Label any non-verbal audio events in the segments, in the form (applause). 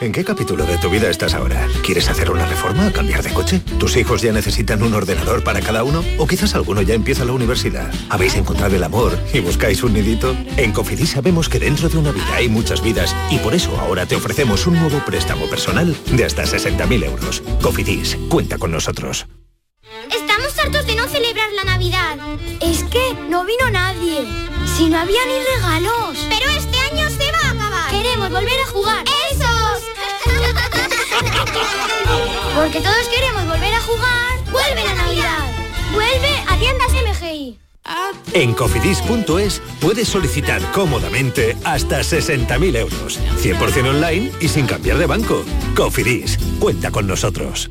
¿En qué capítulo de tu vida estás ahora? ¿Quieres hacer una reforma o cambiar de coche? ¿Tus hijos ya necesitan un ordenador para cada uno? ¿O quizás alguno ya empieza la universidad? ¿Habéis encontrado el amor y buscáis un nidito? En Cofidis sabemos que dentro de una vida hay muchas vidas y por eso ahora te ofrecemos un nuevo préstamo personal de hasta 60.000 euros. Cofidis, cuenta con nosotros. Estamos hartos de no celebrar la Navidad. Es que no vino nadie. Si no había ni regalos. Pero este año se va a acabar. Queremos volver a jugar. Porque todos queremos volver a jugar. ¡Vuelve la Navidad! ¡Vuelve a tiendas MGI! En cofidis.es puedes solicitar cómodamente hasta 60.000 euros. 100% online y sin cambiar de banco. Cofidis, cuenta con nosotros.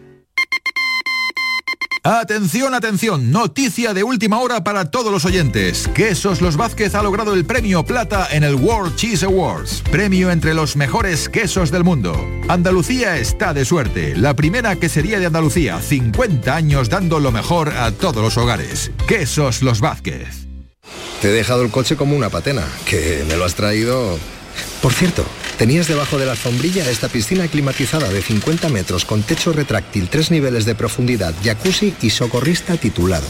Atención, atención, noticia de última hora para todos los oyentes. Quesos Los Vázquez ha logrado el premio plata en el World Cheese Awards, premio entre los mejores quesos del mundo. Andalucía está de suerte, la primera quesería de Andalucía, 50 años dando lo mejor a todos los hogares. Quesos Los Vázquez. Te he dejado el coche como una patena, que me lo has traído... Por cierto, tenías debajo de la alfombrilla esta piscina climatizada de 50 metros con techo retráctil, tres niveles de profundidad, jacuzzi y socorrista titulado.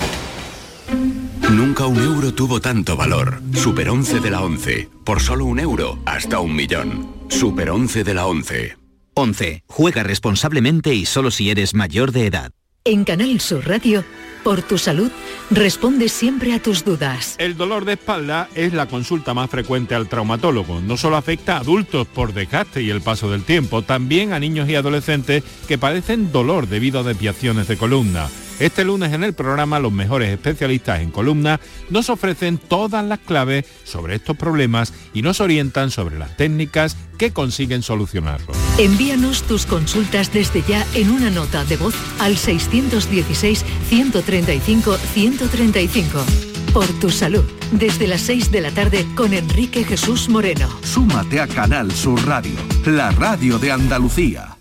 Nunca un euro tuvo tanto valor. Super 11 de la 11. Por solo un euro, hasta un millón. Super 11 de la 11. 11. Juega responsablemente y solo si eres mayor de edad. En Canal Sur Radio, por tu salud, responde siempre a tus dudas. El dolor de espalda es la consulta más frecuente al traumatólogo. No solo afecta a adultos por desgaste y el paso del tiempo, también a niños y adolescentes que padecen dolor debido a desviaciones de columna. Este lunes en el programa los mejores especialistas en columna nos ofrecen todas las claves sobre estos problemas y nos orientan sobre las técnicas que consiguen solucionarlos. Envíanos tus consultas desde ya en una nota de voz al 616-135-135. Por tu salud, desde las 6 de la tarde con Enrique Jesús Moreno. Súmate a Canal Sur Radio, la radio de Andalucía.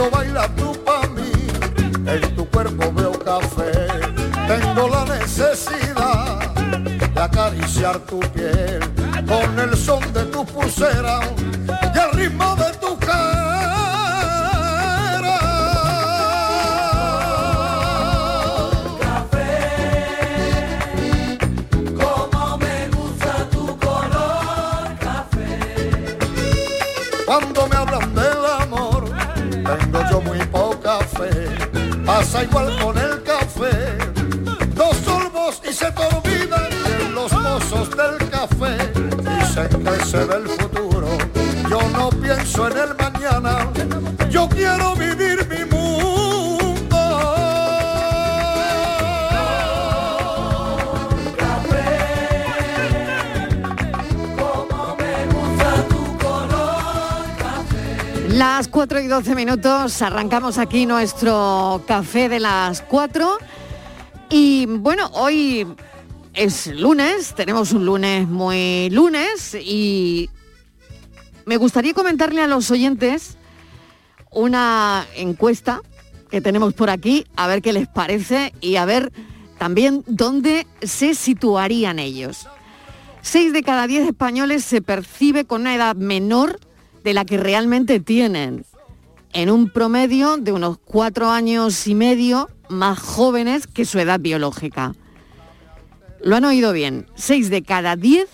Cuando bailas tú pa' mí, en tu cuerpo veo café. Tengo la necesidad de acariciar tu piel con el son de tu pulsera Igual con el café. Dos sorbos y se te olvidan los mozos del café. Dicen que se ve el futuro. Yo no pienso en el mañana. Las 4 y 12 minutos, arrancamos aquí nuestro café de las 4. Y bueno, hoy es lunes, tenemos un lunes muy lunes y me gustaría comentarle a los oyentes una encuesta que tenemos por aquí, a ver qué les parece y a ver también dónde se situarían ellos. Seis de cada diez españoles se percibe con una edad menor de la que realmente tienen, en un promedio de unos cuatro años y medio más jóvenes que su edad biológica. Lo han oído bien, seis de cada diez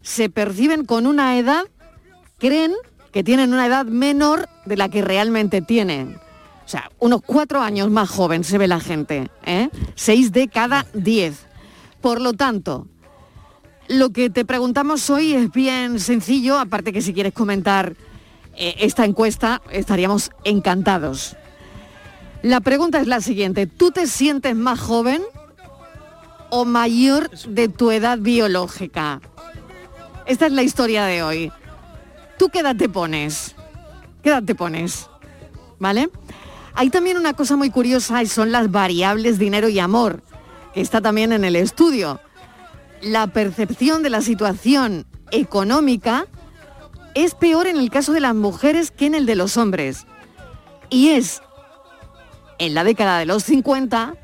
se perciben con una edad, creen que tienen una edad menor de la que realmente tienen. O sea, unos cuatro años más joven se ve la gente, ¿eh? Seis de cada diez. Por lo tanto, lo que te preguntamos hoy es bien sencillo, aparte que si quieres comentar eh, esta encuesta estaríamos encantados. La pregunta es la siguiente, ¿tú te sientes más joven o mayor de tu edad biológica? Esta es la historia de hoy. ¿Tú qué edad te pones? ¿Qué edad te pones? ¿Vale? Hay también una cosa muy curiosa y son las variables dinero y amor, que está también en el estudio la percepción de la situación económica es peor en el caso de las mujeres que en el de los hombres. Y es en la década de los 50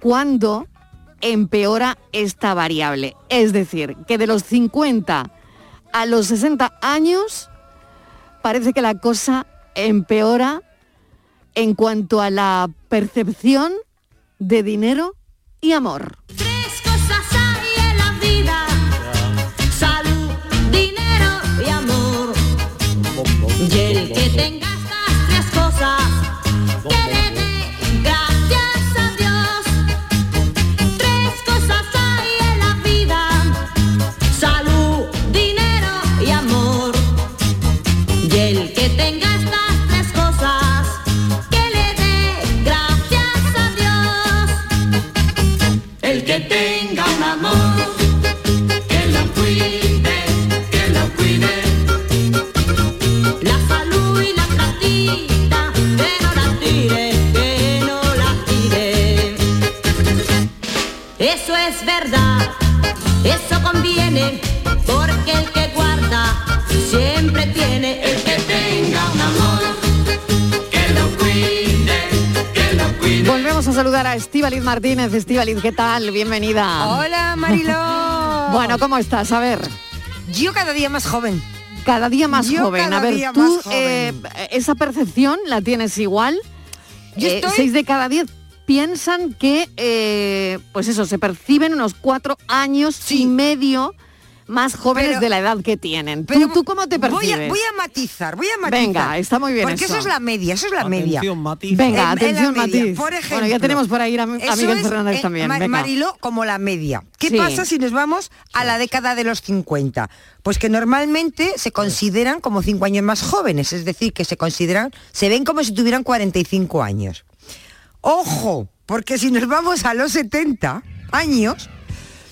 cuando empeora esta variable. Es decir, que de los 50 a los 60 años parece que la cosa empeora en cuanto a la percepción de dinero y amor. Saludar a Estíbaliz Martínez. Estíbaliz, ¿qué tal? Bienvenida. Hola, Mariló. (laughs) Bueno, ¿cómo estás? A ver. Yo cada día más joven. Cada día más Yo joven. cada a ver, día tú más joven. eh, esa percepción la tienes igual. Yo Eh, estoy- Seis de cada diez piensan que, eh, pues eso, se perciben unos cuatro años y medio más jóvenes Pero- de la edad que tienen. ¿Tú, Pero tú cómo te voy percibes? a, voy a matizar, voy a matizar. Venga, está muy bien Porque eso. eso. es la media, eso es la media. Venga, En- en la atención, media. Matiz. Por ejemplo, bueno, ya tenemos por ahí a, a Miguel Fernández eh, también. Mariló, como la media. ¿Qué Sí. pasa si nos vamos a la década de los 50? Pues que normalmente se consideran como cinco años más jóvenes, es decir, que se consideran, se ven como si tuvieran 45 años. Ojo, porque si nos vamos a los 70 años,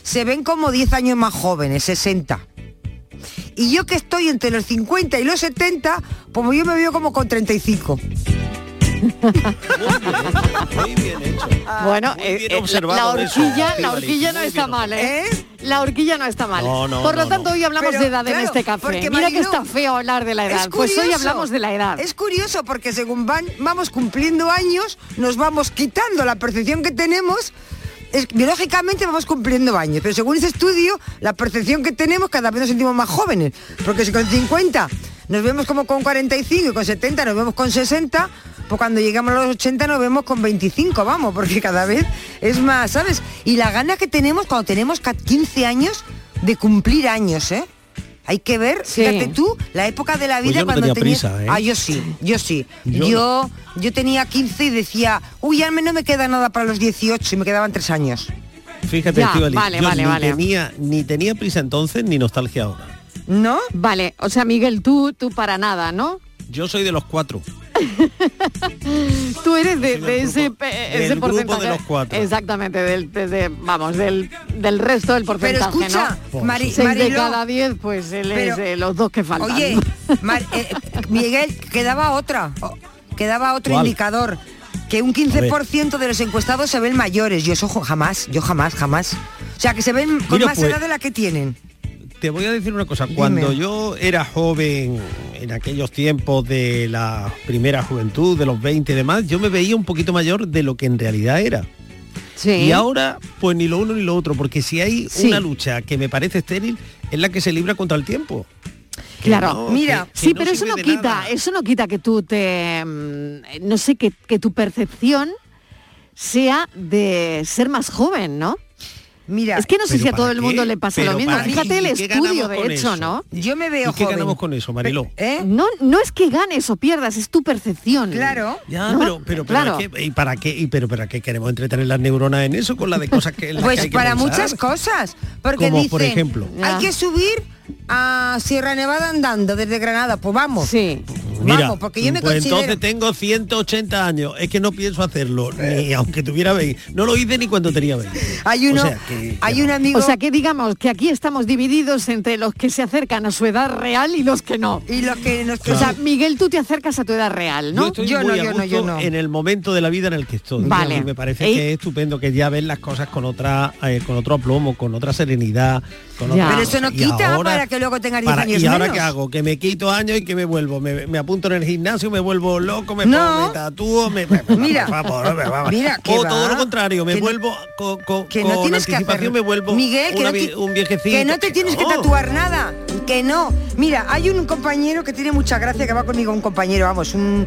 se ven como 10 años más jóvenes, 60. Y yo que estoy entre los 50 y los 70, pues yo me veo como con 35. Muy bien hecho. Bueno, eh, bien eh, la- eso, horquilla, la horquilla no está bien mal, ¿eh? La horquilla no está mal. No, no, Por lo no, tanto, no. hoy hablamos Pero, de edad en este café. porque, Mira que está feo hablar de la edad. Es Pues hoy hablamos de la edad. Es curioso porque según van, vamos cumpliendo años, nos vamos quitando la percepción que tenemos. Biológicamente vamos cumpliendo años, pero según ese estudio, la percepción que tenemos cada vez nos sentimos más jóvenes. Porque si con 50 nos vemos como con 45 y con 70 nos vemos con 60, pues cuando llegamos a los 80 nos vemos con 25, vamos, porque cada vez es más, ¿sabes? Y la gana que tenemos cuando tenemos ca- 15 años de cumplir años, ¿eh? Hay que ver, fíjate tú, la época de la Pues vida yo no cuando tenía tenías- prisa, ¿eh? Ah, yo sí, yo sí. Yo Yo, yo, tenía 15 y decía, uy, ya me- no me queda nada para los 18 y me quedaban tres años. Fíjate, Ya, vale, yo vale, ni vale. tenía ni tenía prisa entonces ni nostalgia ahora. ¿No? Vale, o sea, Miguel, tú, tú para nada, ¿no? Yo soy de los cuatro. (laughs) Tú eres de, de ese, pe- ese del grupo de porcentaje. los cuatro. Exactamente, del, de- de- vamos, del, del resto del porcentaje, escucha, ¿no? Mari- Seis de cada diez, pues él es pero- de los dos que faltan. Oye, (laughs) Mar- eh, Miguel, quedaba otra, quedaba otro ¿Cuál? indicador. Que un 15% de los encuestados se ven mayores. Yo eso jamás, yo jamás, jamás. O sea, que se ven con Mira, más pues- edad de la que tienen. Te voy a decir una cosa, cuando Dime. yo era joven, en aquellos tiempos de la primera juventud, de los 20 y demás, yo me veía un poquito mayor de lo que en realidad era. Sí. Y ahora, pues ni lo uno ni lo otro, porque si hay Sí. una lucha que me parece estéril, es la que se libra contra el tiempo. Que Claro, no, mira, que- que sí, no pero eso no quita, nada. eso no quita que tú te, mm, no sé, que, que tu percepción sea de ser más joven, ¿no? Mira, es que no sé ¿Pero si a para todo el mundo qué? le pasa ¿Pero lo mismo. para? Fíjate el ¿Y qué estudio, de hecho, eso? ¿no? Yo me veo ¿Y qué joven. ganamos con eso, Mariló? ¿Eh? No, no es que ganes o pierdas, es tu percepción. Claro. Ya, ¿no? pero, pero, pero claro. ¿qué- ¿y para qué? ¿Y pero para qué queremos entretener las neuronas en eso con la de cosas que Pues hay que para pensar? muchas cosas. Porque Como, dicen, por ejemplo. hay que subir a Sierra Nevada andando desde Granada. Pues vamos. Sí. Mira, vamos, porque yo me pues considero... entonces tengo 180 años. Es que no pienso hacerlo, ni aunque tuviera 20. No lo hice ni cuando tenía 20. Hay uno, O sea, que- hay un amigo... O sea que digamos que aquí estamos divididos entre los que se acercan a su edad real y los que no. y los que nos... O sea, Miguel, tú te acercas a tu edad real, Yo ¿no? estoy Yo muy no, yo no, yo no. en el momento de la vida en el que estoy. Vale. Y me parece Ey. que es estupendo que ya ves las cosas con otra, eh, con otro aplomo, con otra serenidad. Pero eso no quita ahora- para que luego tenga 10 para- años ¿Y ahora menos. qué hago? Que me quito años y que me vuelvo. Me, me apunto en el gimnasio, me vuelvo loco, me, No. pongo, me tatúo, me, me- me- Mira, por favor, me- vamos. mira, que o va. todo lo contrario, me Que vuelvo con, con- que no tienes que anticipación hacer me vuelvo Miguel que una ti- un viejecito. que no te tienes que No. tatuar nada que no mira hay un compañero que tiene mucha gracia que va conmigo un compañero vamos un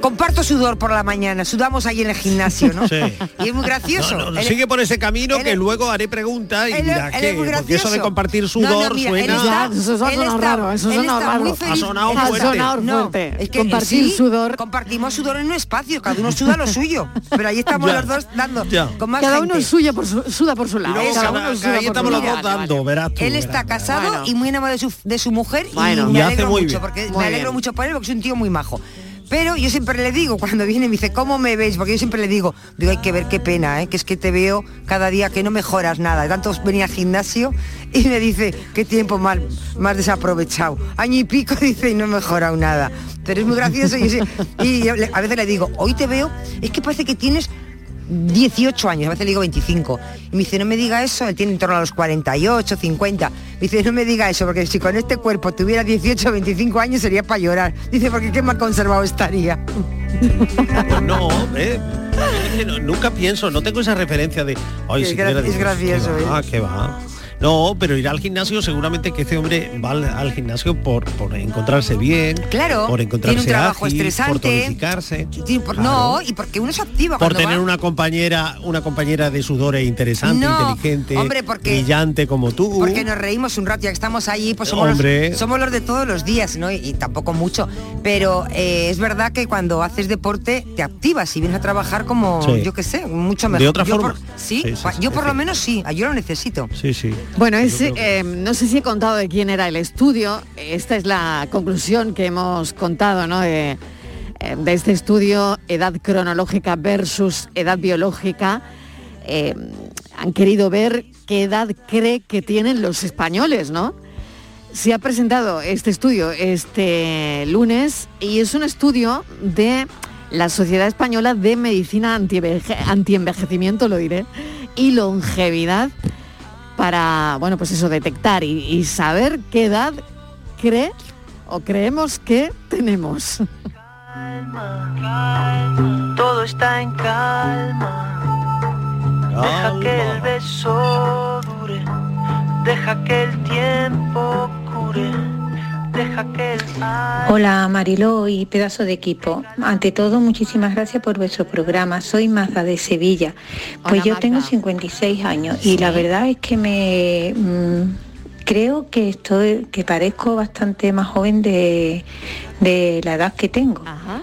comparto sudor por la mañana sudamos ahí en el gimnasio no Sí. y es muy gracioso No, no, Él- sigue por ese camino que es- luego haré preguntas y él dirá él que porque eso de compartir sudor no, mira, él suena está- eso está- raro, eso ha sonado raro. muy Ha sonado Ha fuerte. sonado fuerte. es que Compartir sí, sudor. compartimos sudor en un espacio cada uno suda lo suyo pero ahí estamos Ya. los dos dando Ya. con más Cada gente. uno suya por su, suda por su lado. luego cada cada- uno suda ahí por estamos su los lado. dos Vale, dando, vale. verás tú. Él está casado y muy enamorado de su, mujer y me hace alegro muy mucho bien. porque me alegro mucho por él porque es un tío muy majo. Pero yo siempre le digo, cuando viene me dice, ¿cómo me veis? Porque yo siempre le digo, digo, hay que ver qué pena, ¿eh? que es que te veo cada día que no mejoras nada. Tanto venir al gimnasio y me dice, qué tiempo más, más desaprovechado. Año y pico (laughs) dice y no he mejorado nada. Pero es muy gracioso y, y a veces le digo, hoy te veo, es que parece que tienes 18 años, a veces le digo 25. Y me dice, no me diga eso, él tiene en torno a los 48, 50. Me dice, no me diga eso, porque si con este cuerpo tuviera 18 o 25 años sería para llorar. Dice, porque qué más conservado estaría. (laughs) No, hombre. Es que no- nunca pienso, no tengo esa referencia de. Ay, Es si gra- es 10, gracioso, ¿qué va? ¿Qué va? No, pero ir al gimnasio seguramente que este hombre va al, al gimnasio por, por encontrarse bien, Claro, por encontrarse tiene un trabajo ágil, por estresante. tonificarse, por- No, y porque uno se activa por tener va. una compañera, una compañera de sudores interesante, No, inteligente, hombre, porque- brillante como tú. Porque nos reímos un rato, ya que estamos allí, pues somos, Hombre. los, somos los de todos los días, ¿no? Y, y tampoco mucho. Pero eh, es verdad que cuando haces deporte te activas y vienes a trabajar como, Sí. yo qué sé, mucho mejor. De otra Yo forma. por- sí, yo por lo menos sí, yo lo necesito. Sí, sí. Bueno, es, que- eh, no sé si he contado de quién era el estudio. Esta es la conclusión que hemos contado ¿no? de, eh, de este estudio, edad cronológica versus edad biológica. Eh, han querido ver qué edad cree que tienen los españoles, ¿no? Se ha presentado este estudio este lunes y es un estudio de la Sociedad Española de Medicina Antienveje- Antienvejecimiento, lo diré, y longevidad para, bueno, pues eso, detectar y, y saber qué edad cree o creemos que tenemos. Todo está en calma. Deja que el beso dure. Deja que el tiempo cure. Hola Mariló y pedazo de equipo. Ante todo, muchísimas gracias por vuestro programa. Soy Maza de Sevilla. Pues Hola, yo Magda. tengo 56 años y la verdad es que me mm, creo que estoy que parezco bastante más joven de, de la edad que tengo.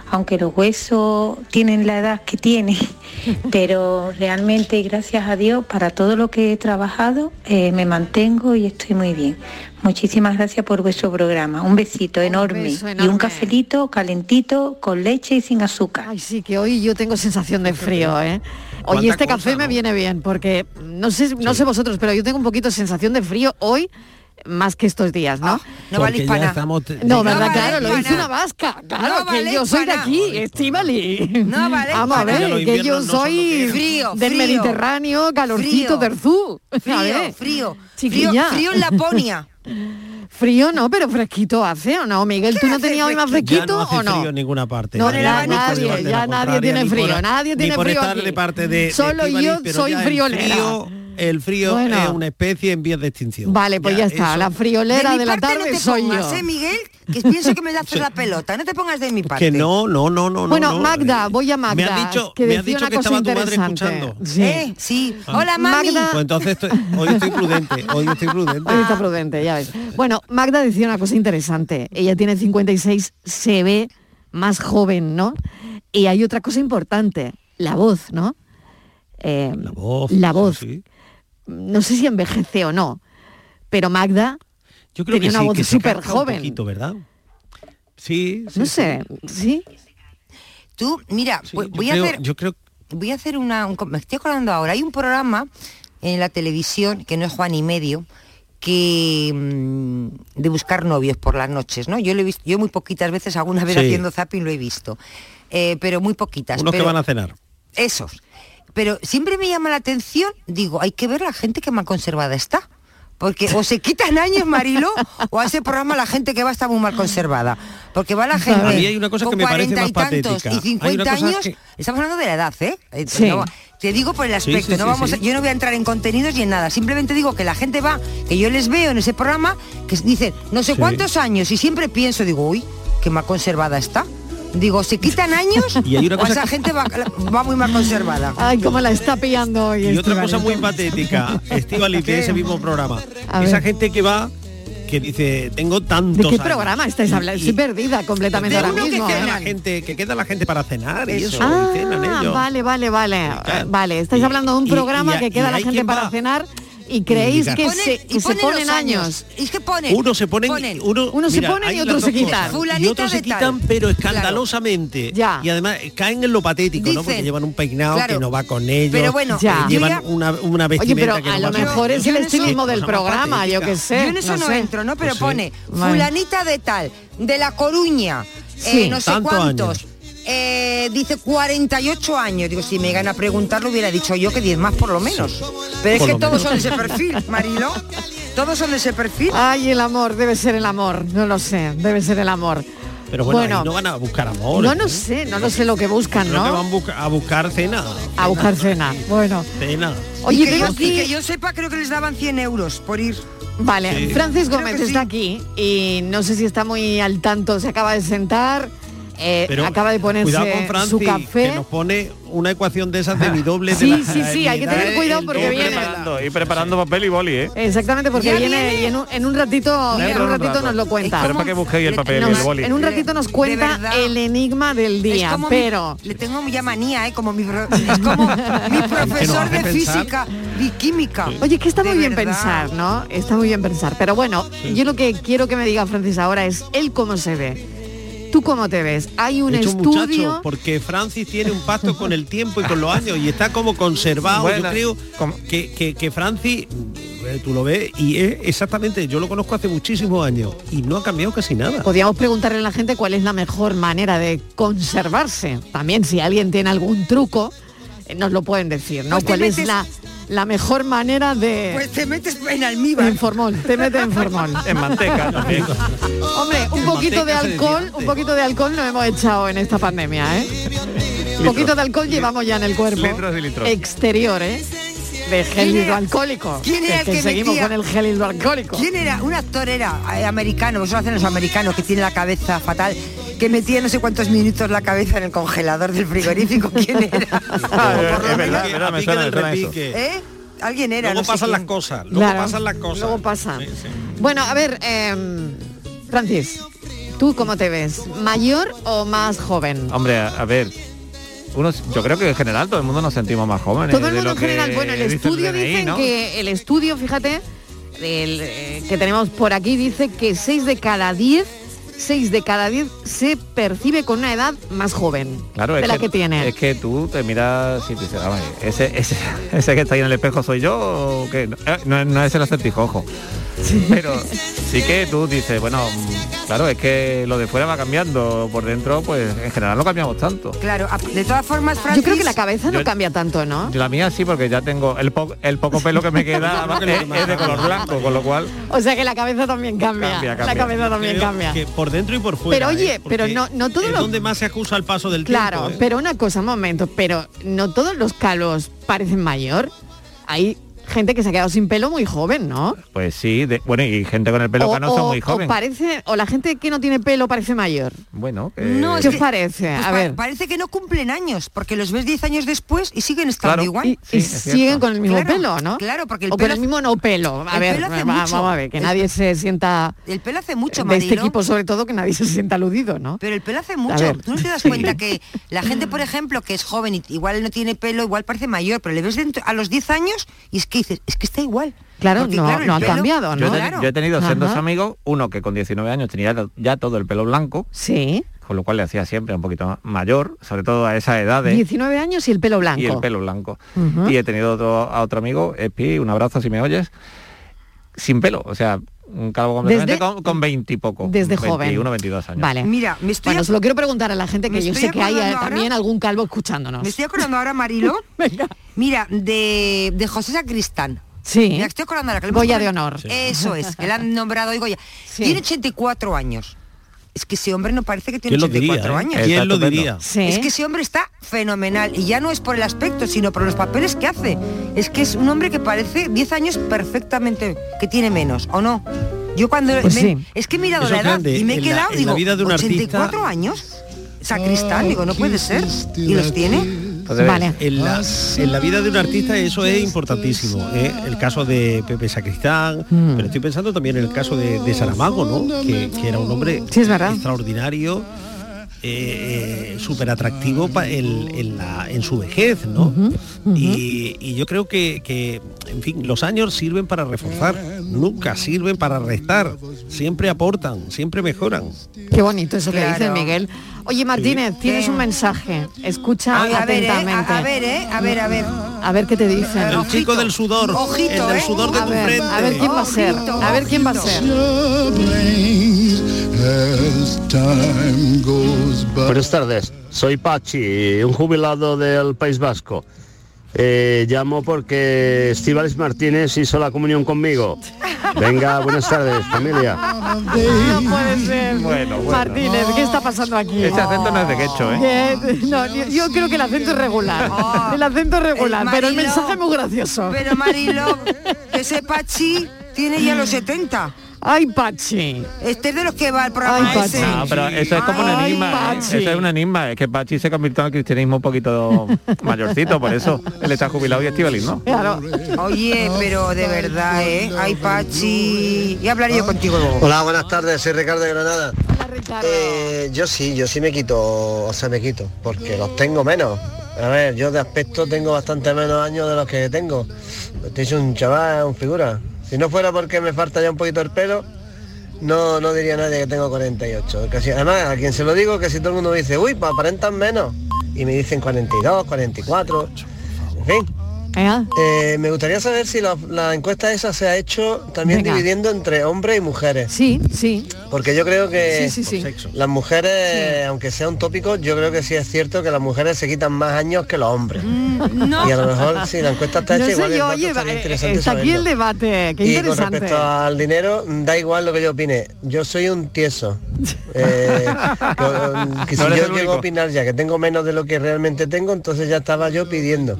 Aunque los huesos tienen la edad que tienen, (laughs) pero realmente gracias a Dios para todo lo que he trabajado eh, me mantengo y estoy muy bien. Muchísimas gracias por vuestro programa. Un besito enorme, beso y enorme. un cafelito calentito con leche y sin azúcar. Ay, sí, que hoy yo tengo sensación de frío, ¿eh? Oye, este cosa, café me viene bien porque no sé, no sé vosotros, pero yo tengo un poquito de sensación de frío hoy más que estos días, ¿no? no vale hispana. estamos- No, ¿verdad? vale claro, lo dice una vasca. Claro, No que vale yo soy de aquí, Estivali. No vale Vamos a ver, que yo soy. Frío, del frío. Mediterráneo, calorcito Frío. del (laughs) sur. A Frío, frío. Frío, frío en Laponia. (laughs) Frío no, pero fresquito hace o no, Miguel. ¿Tú no tenías hoy más fresquito? Ya no hace o no? frío en ninguna parte. No, Ya nadie, ya nadie tiene ni por- frío, nadie ni tiene por frío estar aquí. de parte de, de Solo yo soy friolera. frío- El frío Bueno. es una especie en vías de extinción. Vale, pues ya, está, eso- la friolera de, mi la tarde no te soy pongas, yo. ¿eh, Miguel? Que pienso que me haces la pelota. No te pongas de mi parte. Que no, no, no, no. Bueno, no, Magda, voy a Magda, Me has dicho, que me has dicho una que cosa estaba tu madre interesante. escuchando. Sí. Eh, sí. Ah. Hola, mami. Magda- Pues entonces estoy- hoy estoy prudente, hoy estoy prudente. Hoy está prudente, ya ves. Bueno, Magda decía una cosa interesante. Ella tiene 56, se ve más joven, ¿no? Y hay otra cosa importante, la voz, ¿no? Eh, la voz. La voz. No sé si envejece o no, pero Magda Yo creo tenía que una sí, voz súper casca un joven. poquito, ¿verdad? Sí, sí, No sé, ¿sí? Tú, mira, voy, yo voy creo- a hacer... yo creo- Voy a hacer una... un me estoy acordando ahora. Hay un programa en la televisión, que no es Juan y Medio, que mm, de buscar novios por las noches, ¿no? Yo lo he visto, yo muy poquitas veces, alguna vez Sí. haciendo zapping lo he visto. Eh, pero muy poquitas. Unos pero- que van a cenar. Esos. Pero siempre me llama la atención, digo, hay que ver la gente que mal conservada está. Porque o se quitan años, Marilo, o a ese programa la gente que va está muy mal conservada. Porque va la gente A mí hay una cosa con que me parece 40 y más tantos patética. y Hay 50 una cosa años, que- estamos hablando de la edad, ¿eh? Eh, Sí. no, te digo por el aspecto, sí, no vamos a- yo no voy a entrar en contenidos ni en nada, simplemente digo que la gente va, que yo les veo en ese programa, que dicen no sé cuántos años, y siempre pienso, digo, uy, qué mal conservada está. Digo, ¿se quitan años? (laughs) Y hay una o cosa esa que- gente va, va muy mal conservada. Ay, cómo la está pillando hoy. Y otra cosa muy patética, Estivali, de ese mismo programa. A Esa ver. gente que va, que dice, tengo tantos ¿De qué años". programa estáis hablando? Estoy perdida completamente De ahora uno que mismo. la gente, que queda la gente para cenar y eso, Ah, y cenan ellos. vale, vale, vale. Eh, Vale, estáis Y- hablando de un y- programa y- que queda la gente para va. cenar y creéis que Ponen- se, y se ponen años. Es que ponen. Uno se ponen, ponen. uno, Uno se ponen y las se quitan. Y otros se quitan, pero Claro. escandalosamente. Ya. Y además caen en lo patético, ¿no? Porque llevan un peinado Claro. que no va con ellos. Pero bueno, que Ya. llevan yo ya- una, una Oye, vestimenta pero que a no lo va con- mejor es el estilismo del programa, yo que sé. Yo en eso no, sé. entro, ¿no? Pero Pues pone fulanita de tal, de La Coruña, Sí. eh, no sé Tantos cuántos. Eh, dice 48 años. Digo, si me gana a preguntarlo hubiera dicho yo que 10 más por lo menos. Pero es Por que lo todos menos. son de ese perfil, Marilo. Todos son de ese perfil. Ay, el amor, debe ser el amor, no lo sé, debe ser el amor. Pero bueno, Bueno. ahí no van a buscar amor. No, no sé, no lo sé lo que buscan, Creo que ¿no? van busca- a buscar cena. A buscar cena. Bueno, Cena. oye, y que, yo, y aquí... que yo sepa, creo que les daban 100 euros por ir. Vale, Sí. Francis Gómez que sí. está aquí y no sé si está muy al tanto, se acaba de sentar, eh, Pero acaba de ponerse cuidado con Francis, su café. que nos pone una ecuación de esas de mi doble de Sí, la- sí, sí, hay que tener cuidado porque viene- de Preparando, y preparando papel y boli, ¿eh? Exactamente, porque Ya viene, viene. y en un, en un ratito, en de un ratito rato. nos lo cuenta. Pero para que busquéis el papel y el boli. en un ratito nos De cuenta el enigma del día, mi- pero le tengo ya manía, ¿eh? Como mi, pro- es como mi (laughs) profesor de física y química. Oye, que está De muy bien verdad. pensar, ¿no? Está muy bien pensar. Pero bueno, yo lo que quiero que me diga Francis ahora es él cómo se ve. ¿Tú cómo te ves? Hay un Hecho estudio... muchacho, porque Francis tiene un pacto con el tiempo y con los años y está como conservado. Bueno, yo creo que, que, que Francis, eh, tú lo ves, y es exactamente, yo lo conozco hace muchísimos años y no ha cambiado casi nada. Podríamos preguntarle a la gente cuál es la mejor manera de conservarse. También si alguien tiene algún truco, eh, nos lo pueden decir, ¿no? Pues ¿Cuál es la, la mejor manera de... Pues te metes en almíbar. En formol, te metes en formol. (laughs) En manteca también. Hombre, un En poquito de alcohol, un poquito de alcohol nos hemos echado en esta pandemia, ¿eh? Un poquito de alcohol llevamos ya en el cuerpo. Litros y litros. Exterior, ¿eh? De gel ¿Quién era- hidroalcohólico. quién era Que- el que que seguimos metía- con el gel hidroalcohólico. ¿Quién era? Un actor era eh, americano, lo hacen los americanos, que tiene la cabeza fatal, que metía no sé cuántos minutos la cabeza en el congelador del frigorífico. (laughs) ¿Quién era? Es verdad, es verdad, me Pique suena, del me suena eso. repique. ¿Eh? Alguien era. Luego no sé pasan las cosas, luego Claro, pasan las cosas. Luego pasa. Bueno, a ver, eh, Francis, ¿tú cómo te ves? ¿Mayor o más joven? Hombre, a, a ver, uno, yo creo que en general todo el mundo nos sentimos más jóvenes. Todo el de mundo lo en general. Bueno, el dice estudio DNI, dicen ¿no? que el estudio, fíjate, el, eh, que tenemos por aquí dice que 6 de cada 10 6 de cada 10 se percibe con una edad más joven Claro, de es la que, que tiene. Es que tú te miras y te dices, "Vamos, ese, ese, (laughs) ese que está ahí en el espejo soy yo o qué? No, eh, no, no es el Pero sí que tú dices, bueno, claro, es que lo de fuera va cambiando, por dentro, pues en general no cambiamos tanto. Claro, de todas formas, Yo Francis... creo que la cabeza no Yo- cambia tanto, ¿no? Yo la mía sí, porque ya tengo el, po- el poco pelo que me (laughs) queda es, es de color blanco, con lo cual O sea que la cabeza también cambia. Cambia, La cambia. cabeza también Creo cambia. que por dentro y por fuera. Pero oye, ¿eh? pero Porque no, no todos es los donde más se acusa el paso del Claro, tiempo. ¿eh? pero una cosa, un momento, pero no todos los calvos parecen mayor. Hay gente que se ha quedado sin pelo muy joven, ¿no? Pues sí, de- bueno, y gente con el pelo o, canoso o- muy joven. o parece, o la gente que no tiene pelo parece mayor. Bueno, No, es ¿Qué que- os parece? pues a pa- ver. Parece que no cumplen años, porque los ves 10 años después y siguen estando Claro. igual. Y, y siguen con el mismo Claro, pelo, ¿no? Claro, porque el o pelo con el mismo no pelo. A el ver, pelo hace va- mucho. vamos a ver, que El- nadie se sienta El pelo hace mucho, de este Marilo. equipo, sobre todo que nadie se sienta aludido, ¿no? Pero el pelo hace mucho. Tú no te das cuenta que la gente, por ejemplo, que es joven y igual no tiene pelo, igual parece mayor, pero le ves dentro, a los 10 años y es que dices, es que está igual. Claro, Porque, no, ha pelo- cambiado, Yo, ¿no? he teni- yo he tenido Ajá. amigos, uno que con 19 años tenía ya todo el pelo blanco, Sí, con lo cual le hacía siempre un poquito ma- mayor, sobre todo a esa edad de 19 años y el pelo blanco. y el pelo blanco. Y he tenido otro- a otro amigo, Espi, un abrazo si me oyes, sin pelo, o sea, un calvo completamente Desde- con, con 20 y poco. desde 21, joven. 22 años. Vale. Mira, me estoy, Bueno, se lo quiero preguntar a la gente que yo sé que hay eh, ahora- también algún calvo escuchándonos. me estoy acordando ahora, Marilo. (laughs) Mira, de, de José Sacristán. Sí. Me estoy acordando ahora. Goya de honor. Eso es, que le han nombrado hoy Goya. Sí. Tiene 84 años. Es que ese hombre no parece que tiene ¿Quién lo diría? 84 eh? años. ¿Quién lo diría? Sí. Es que ese hombre está fenomenal y ya no es por el aspecto, sino por los papeles que hace. Es que es un hombre que parece 10 años perfectamente que tiene menos, ¿o no? Yo cuando Pues me- sí. es que he mirado Eso la edad grande. y me he En quedado la digo, vida de un artista- 84 años. Sacristán, digo, no puede ser. Y los tiene. Vale. En la, en la vida de un artista eso es importantísimo. ¿eh? El caso de Pepe Sacristán, Mm. pero estoy pensando también en el caso de, de Saramago, ¿no? Que, que era un hombre Sí, extraordinario, eh, súper atractivo en, en la- en su vejez, ¿no? Y, y yo creo que, que, en fin, los años sirven para reforzar, nunca sirven para restar, siempre aportan, siempre mejoran. Qué bonito eso que Claro. dice Miguel. Oye, Martínez, tienes un mensaje. Escucha Ay, a ver, ¿eh? atentamente. A, a ver, ¿eh? A ver, a ver. A ver qué te dicen. El chico del sudor, Ojito, el del ¿eh? sudor de A tu ver, frente. a ver quién va a ser. A ver quién va a ser. Buenas tardes, soy Pachi, un jubilado del País Vasco. Eh, llamo porque Estivales Martínez hizo la comunión conmigo. Venga, buenas tardes, familia. No puede ser. Bueno, bueno. Martínez, ¿qué está pasando aquí? Este acento no es de quecho, ¿eh? Que- no, yo- yo creo que el acento es regular. Oh, el acento es regular, el pero el mensaje es muy gracioso. Pero Marilo, ese Pachi tiene ya los 70. Ay, Pachi. Este es de los que va al programa Ay, ese. Pachi. No, pero eso es como un enigma. ¿eh? Pachi. Eso es un enigma. Es que Pachi se convirtió en el cristianismo un poquito (laughs) mayorcito, por eso él está jubilado y Estivaliz, ¿no? Claro. Oye, pero de verdad, ¿eh? Ay, Pachi. Y hablaré yo contigo luego. Hola, buenas tardes, soy Ricardo de Granada. Hola, Ricardo. Eh, yo sí, yo sí me quito, o sea, me quito, porque los tengo menos. A ver, yo de aspecto tengo bastante menos años de los que tengo. Estoy un chaval, un figura. Si no fuera porque me falta ya un poquito el pelo, no, no diría nadie que tengo 48. Casi, además, a quien se lo digo, que si todo el mundo me dice, uy, pues aparentan menos. Y me dicen 42, 44. En fin. Eh, me gustaría saber si la, la encuesta esa se ha hecho también Venga. dividiendo entre hombres y mujeres. Sí, sí. Porque yo creo que Sí, sí, sí. las mujeres, aunque sea un tópico, yo creo que sí es cierto que las mujeres se quitan más años que los hombres. no. Y a lo mejor, si la encuesta está hecha, igual yo, oye, eh, interesante está aquí el debate, qué y con interesante. respecto al dinero, da igual lo que yo opine. Yo soy un tieso. (laughs) Eh, (laughs) que, que si No yo llego a opinar ya que tengo menos de lo que realmente tengo, entonces ya estaba yo pidiendo.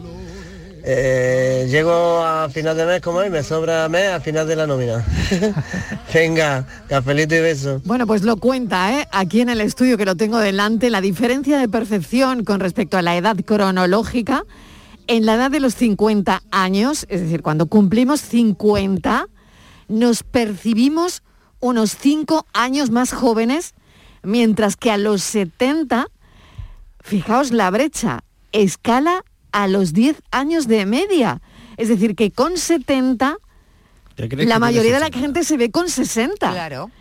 Eh, llego a final de mes como es, me sobra mes al final de la nómina. (laughs) Venga, cafelito y beso. Bueno, pues lo cuenta, ¿eh? Aquí en el estudio que lo tengo delante, la diferencia de percepción con respecto a la edad cronológica, en la edad de los 50 años, es decir, cuando cumplimos 50, nos percibimos unos 5 años más jóvenes, mientras que a los 70, fijaos la brecha, escala a los 10 años de media. Es decir, que con 70 la mayoría de la gente se ve con 60. Claro.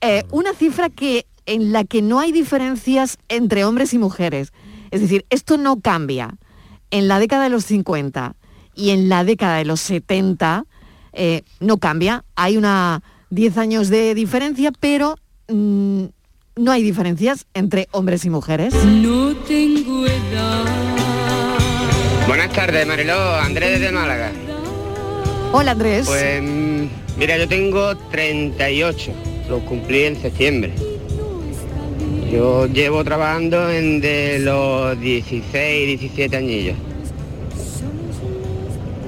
Eh, una cifra que en la que no hay diferencias entre hombres y mujeres. Es decir, esto no cambia. En la década de los 50 y en la década de los 70 eh, no cambia. Hay una 10 años de diferencia, pero mm, no hay diferencias entre hombres y mujeres. No tengo edad. Buenas tardes, Mariló. Andrés desde Málaga. Hola Andrés. Pues mm, mira, yo tengo 38. Lo cumplí en septiembre. Yo llevo trabajando en de los 16, 17 añillos.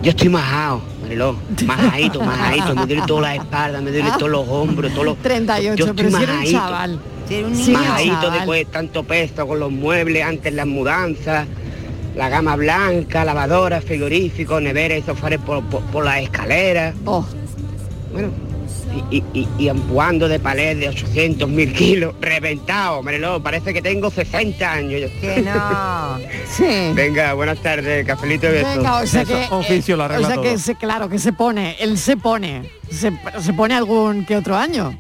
Yo estoy majado, Mariló. Majadito, (laughs) majadito. Me duele toda la espalda, me duele todos los hombros, todos los... 38, Yo estoy pero si un chaval. Si un majadito chaval. después de tanto peso con los muebles, antes las mudanzas, la gama blanca, lavadora, frigorífico, nevera y sofás por, por, por las escaleras. Oh. Bueno, y, y, y, y empujando de palés de 800 mil kilos, reventado, Mariló, parece que tengo 60 años. Yo- Que no. (laughs) Sí. Venga, buenas tardes, cafelito y besos. Venga, o sea que, eh, oficio lo o arregla sea que se, claro, que se pone, él se pone, se, se pone algún que otro año.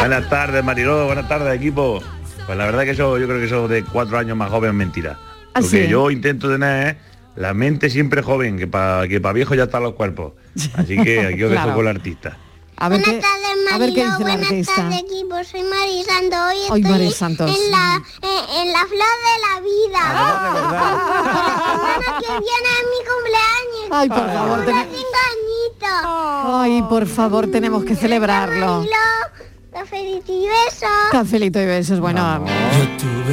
Buenas tardes, Mariló, buenas tardes, equipo. Pues la verdad que eso, yo creo que eso de cuatro años más joven es mentira. ¿Ah, Lo que sí? yo intento tener es la mente siempre joven, que para que para viejo ya están los cuerpos. Así que aquí os (laughs) dejo Claro. con el artista. A ver, qué, a ver qué dice la Buenas tardes, equipo. Soy Mari Santos. Hoy estoy Mari Santos. En, la, en, en la flor de la vida. La semana que viene es mi cumpleaños. Ay, por favor, Cumplo ten- cinco añitos. Ay, por favor, tenemos que celebrarlo. Cafelito y besos. Cafelito y besos, bueno.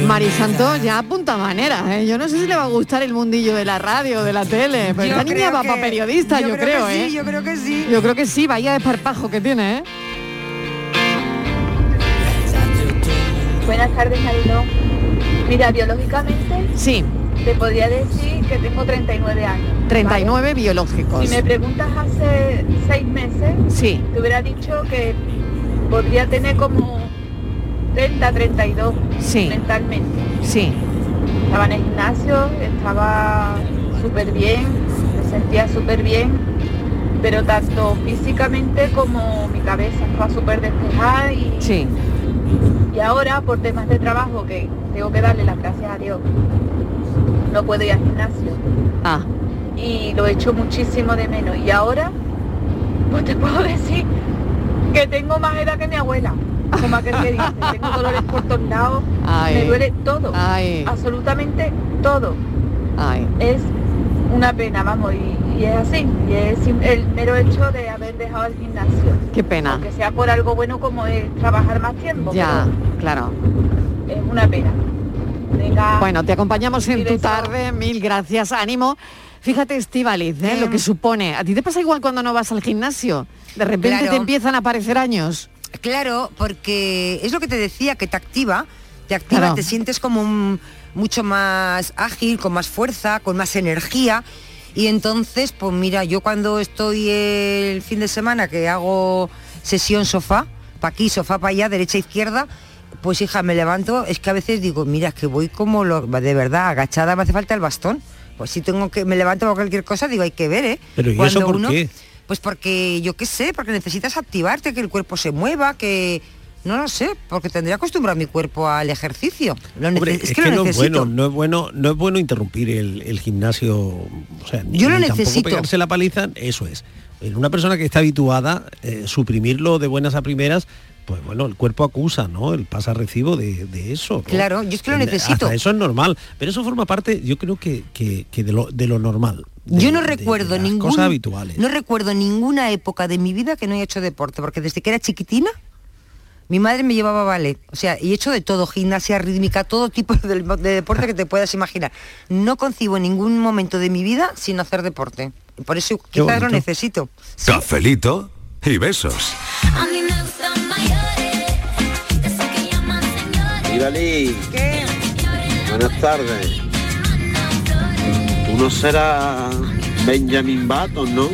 Mari Santos ya apunta maneras, ¿eh? Yo no sé si le va a gustar el mundillo de la radio, de la tele, pero Yo esta niña va para periodista, yo, yo creo creo, que sí, ¿eh? yo creo que sí. Yo creo que sí, vaya desparpajo que tiene, ¿eh? Buenas tardes, Mariló. Mira, biológicamente Sí, te podría decir que tengo 39 años. 39 biológicos. Si me preguntas hace seis meses, Sí. te hubiera dicho que podría tener como 30, 32 Sí. mentalmente. Sí. Estaba en el gimnasio, estaba súper bien, me sentía súper bien, pero tanto físicamente como mi cabeza estaba súper despejada y, Sí. y ahora por temas de trabajo que tengo que darle las gracias a Dios, no puedo ir al gimnasio Ah, y lo echo muchísimo de menos. Y ahora, pues te puedo (laughs) decir que tengo más edad que mi abuela. Como aquel que dice, (laughs) tengo dolores por todos lados, me duele todo, Ay. absolutamente todo. ay. Es una pena, vamos, y, y es así. Y es el mero hecho de haber dejado el gimnasio. Qué pena. Aunque sea por algo bueno como es trabajar más tiempo. Ya, claro. Es una pena. Venga. Bueno, te acompañamos en tu tarde, mil gracias, ánimo. Fíjate, Estivaliz, ¿eh? lo que supone. ¿A ti te pasa igual cuando no vas al gimnasio? De repente Claro. te empiezan a aparecer años. Claro, porque es lo que te decía, que te activa, te activa, Claro. te sientes como un- mucho más ágil, con más fuerza, con más energía. Y entonces, pues mira, yo cuando estoy el fin de semana que hago sesión sofá, para aquí, sofá para allá, derecha, izquierda, pues hija, me levanto, es que a veces digo, mira, es que voy como lo, de verdad, agachada, me hace falta el bastón. Pues si tengo que, me levanto por cualquier cosa, digo, hay que ver, ¿eh? Pero ¿y Cuando eso por uno- qué? Pues porque, yo qué sé, porque necesitas activarte, que el cuerpo se mueva, que... No lo sé, porque tendría acostumbrado mi cuerpo al ejercicio. Lo nece- Hombre, es, es que, que lo no es bueno, no es bueno, no es bueno interrumpir el, el gimnasio, o sea, ni, Yo lo ni necesito. pegarse la paliza, eso es. En una persona que está habituada, eh, suprimirlo de buenas a primeras, pues bueno, el cuerpo acusa, ¿no? El pasa recibo de, de eso. ¿no? Claro, yo es que lo necesito. hasta eso es normal, pero eso forma parte, yo creo que, que- que de, lo, de lo normal. de- Yo no de- de recuerdo las ningún, cosas habituales. no recuerdo ninguna época de mi vida que no haya hecho deporte, porque desde que era chiquitina mi madre me llevaba a ballet, o sea, y he hecho de todo, gimnasia rítmica, todo tipo de, de deporte que te puedas imaginar. No concibo ningún momento de mi vida sin hacer deporte. Por eso Qué quizás lo necesito. Cafelito y besos. Irali, buenas tardes. Tú no serás Benjamin Button, ¿no?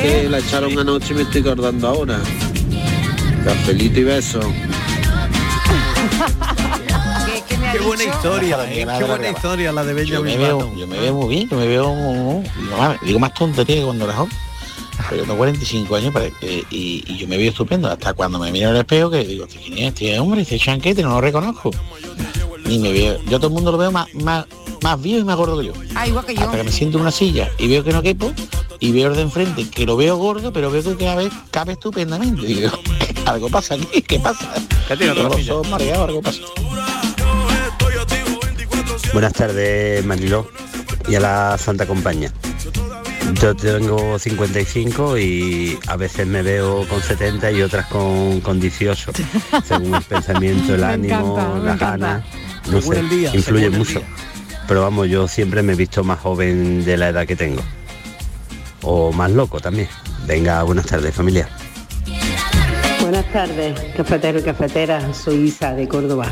que la echaron anoche y me estoy acordando ahora. Cafelito y beso. Qué buena historia, eh, qué buena historia la de Yo me, Benjamin veo, Button. yo me veo muy bien, yo me veo, digo más, digo más tontería que cuando era joven. Pero tengo 45 años eh, y, y yo me veo estupendo. Hasta cuando me miro el espejo que digo, "¿Este ¿quién es este hombre? Este chanquete, no lo reconozco. Ni me veo. Yo todo el mundo lo veo más, más, más viejo y más gordo que yo. Ah, igual que yo. Hasta que me siento en una silla y veo que no quepo y veo el de enfrente que lo veo gordo, pero veo que cada vez cabe estupendamente. Y digo, (laughs) algo pasa aquí, ¿qué pasa? Mareados, algo pasa. Buenas tardes, Mariló, y a la Santa Compañía. Yo tengo 55 y a veces me veo con 70 y otras con, con 18, (laughs) según el pensamiento, el ánimo, encanta, las ganas, no sé, el día, influye mucho. Pero vamos, yo siempre me he visto más joven de la edad que tengo. O más loco también. Venga, buenas tardes, familia. Buenas tardes, cafetero y cafetera. Soy Isa de Córdoba.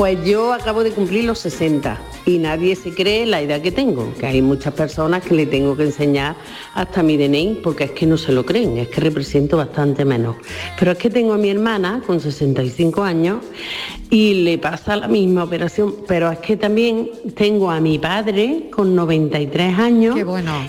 Pues yo acabo de cumplir los 60 y nadie se cree la edad que tengo, que hay muchas personas que le tengo que enseñar hasta mi DNI porque es que no se lo creen, es que represento bastante menos. Pero es que tengo a mi hermana con 65 años y le pasa la misma operación, pero es que también tengo a mi padre con 93 años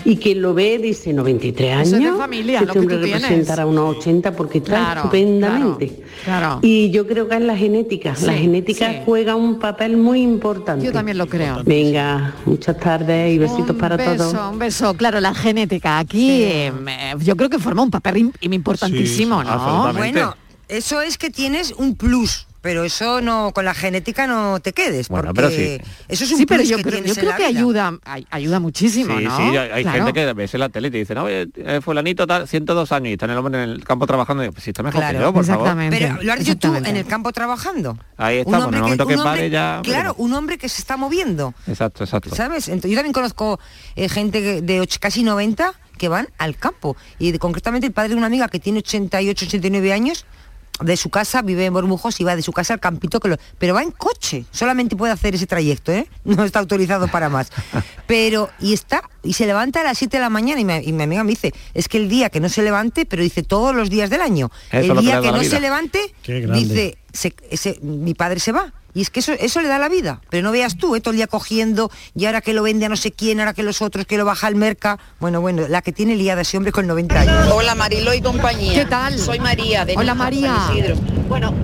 y quien lo ve dice 93 años. Eso es de familia, si lo este que tú tienes. representará unos 80 porque está Claro, estupendamente. claro. Y yo creo que es la genética. la genética sí. Juega un papel muy importante. Yo también lo creo. Venga, muchas tardes y besitos un para beso, todos. Un beso, claro, la genética aquí eh, eh, yo creo que forma un papel im- importantísimo, ¿no? Bueno, eso es que tienes un plus. Pero eso no, con la genética no te quedes, Bueno, porque pero sí. eso es un sí, pero plus yo que creo, yo que vida. ayuda, ay- ayuda muchísimo, Sí, ¿no? sí, hay Claro. gente que ves en la tele y te dicen, oye, eh, fulanito tal, 102 años y está en el hombre en el campo trabajando y digo, pues si está mejor que yo, por favor. Pero lo has dicho tú en el campo trabajando. Ahí Un estamos, en hombre el momento que, hombre- pare ya... Claro, un hombre que se está moviendo. Exacto, exacto. ¿Sabes? Entonces, yo también conozco eh, gente que- de och- casi 90 que van al campo. Y de- concretamente el padre de una amiga que tiene 88, 89 años, de su casa, vive en Bormujos y va de su casa al campito, que lo- pero va en coche. Solamente puede hacer ese trayecto, ¿eh? No está autorizado para más. (laughs) Pero, y está, y se levanta a las 7 de la mañana y, me- y mi amiga me dice, es que el día que no se levante, pero dice todos los días del año. Eso el día que no vida. se levante, dice, se- ese- mi padre se va. Y es que eso, eso le da la vida. Pero no veas tú, ¿eh? todo el día cogiendo, y ahora que lo vende a no sé quién, ahora que los otros, que lo baja al merca. Bueno, bueno, la que tiene liada ese hombre con 90 años. Hola Marilo y compañía. ¿Qué tal? Soy María de Hola, María. San Isidro. Bueno,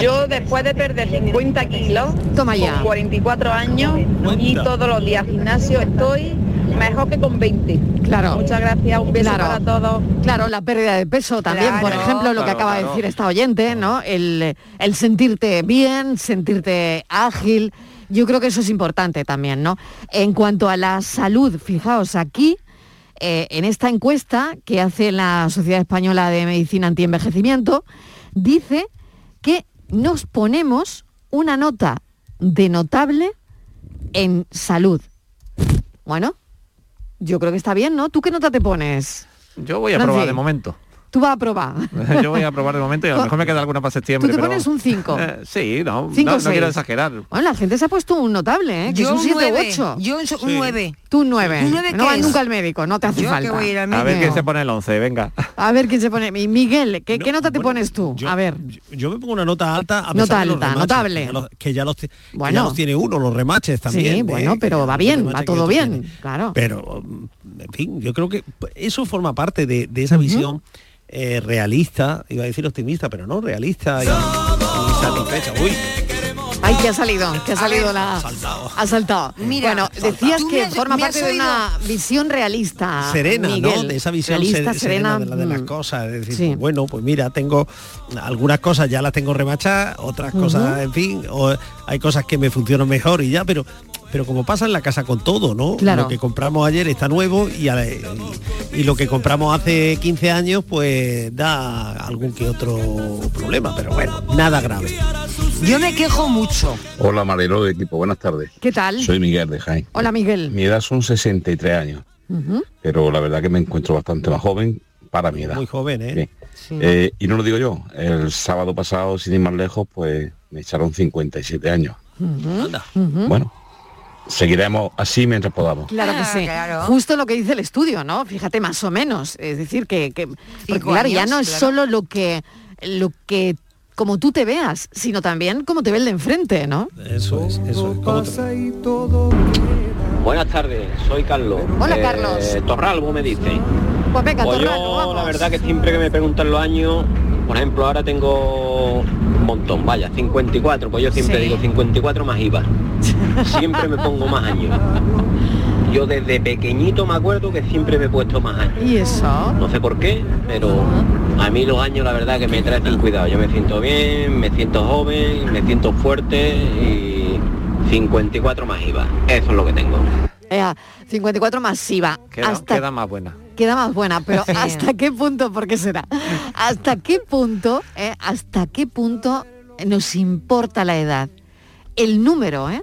yo después de perder 50 kilos, Toma ya. con 44 años y todos los días gimnasio estoy mejor que con 20. Claro. Muchas gracias, un beso Claro. para todos. Claro, la pérdida de peso también, por Claro. ejemplo, lo que acaba de decir esta oyente, ¿no? El, el sentirte bien, sentirte ágil. Yo creo que eso es importante también, ¿no? En cuanto a la salud, fijaos aquí, eh, en esta encuesta que hace la Sociedad Española de Medicina Antienvejecimiento, dice que nos ponemos una nota de notable en salud. Bueno, yo creo que está bien, ¿no? ¿Tú qué nota te pones? Yo voy a probar de momento. Tú vas a probar. (laughs) Yo voy a probar de momento y a lo mejor me queda alguna para septiembre. Tú te pero pones un 5. (laughs) Eh, sí, no, Cinco no, quiero exagerar. Bueno, la gente se ha puesto un notable, ¿eh? Que Yo es un un 7 u nueve. 8. Yo un, un 9. Tú un 9. ¿Un nueve no vas nunca al médico, no te hace Yo que falta. voy a ir al A ver quién se pone el 11, venga. (laughs) A ver quién se pone. Mi- Miguel, ¿qué, qué nota te pones tú? a ver. Yo me pongo una nota alta a pesar Nota de los alta, remaches, notable. Que ya los, que ya los ya Bueno. tiene uno, los remaches también. sí, bueno, pero va bien, va todo bien, claro. Pero, en fin, yo creo que eso forma parte de, de esa visión eh, realista, iba a decir optimista, pero no, realista y, y satisfecha. Uy, Ay, que ha salido, que ha salido la... Ha saltado. Mira, bueno, decías que has- forma parte de una visión realista. serena, Miguel. ¿no? De esa visión realista, se- serena, de, la- de las mm. cosas. Es decir, Sí. bueno, pues mira, tengo algunas cosas ya las tengo remachadas, otras cosas, en fin, o hay cosas que me funcionan mejor y ya, pero pero como pasa en la casa con todo, ¿no? Claro. Lo que compramos ayer está nuevo y, a- y- y lo que compramos hace 15 años pues da algún que otro problema, pero bueno, nada grave. Yo me quejo mucho. Hola Mariló de equipo, buenas tardes. ¿Qué tal? Soy Miguel de Jaén. Hola, Miguel. Mi edad son 63 años, Ujú. pero la verdad que me encuentro bastante más joven para mi edad. Muy joven, ¿eh? Sí. Eh, y no lo digo yo, el sábado pasado, sin ir más lejos, pues me echaron 57 años. Ujú. Bueno, seguiremos así mientras podamos. Claro que Ah, sí. claro. Justo lo que dice el estudio, ¿no? Fíjate, más o menos. Es decir, que, que porque, claro, ya no es claro. solo lo que lo que como tú te veas, sino también como te ve el de enfrente, ¿no? Eso es, eso es. ¿Cómo te- Buenas tardes, soy Carlos. Hola, Carlos. Torralbo me dice. Pues venga, Pues Torralbo, yo vamos. la verdad que siempre que me preguntan los años, por ejemplo, ahora tengo montón, vaya, 54, pues yo siempre Sí. digo 54 más IVA. Siempre me pongo más años. Yo desde pequeñito me acuerdo que siempre me he puesto más años. ¿Y eso? No sé por qué, pero a mí los años la verdad que me traen cuidado. Yo me siento bien, me siento joven, me siento fuerte y 54 más IVA. Eso es lo que tengo. Ea, 54 masiva. Queda, hasta queda más buena. Queda más buena, pero (laughs) ¿hasta qué punto? ¿Por qué será? ¿Hasta qué punto, eh, hasta qué punto nos importa la edad? El número, ¿eh?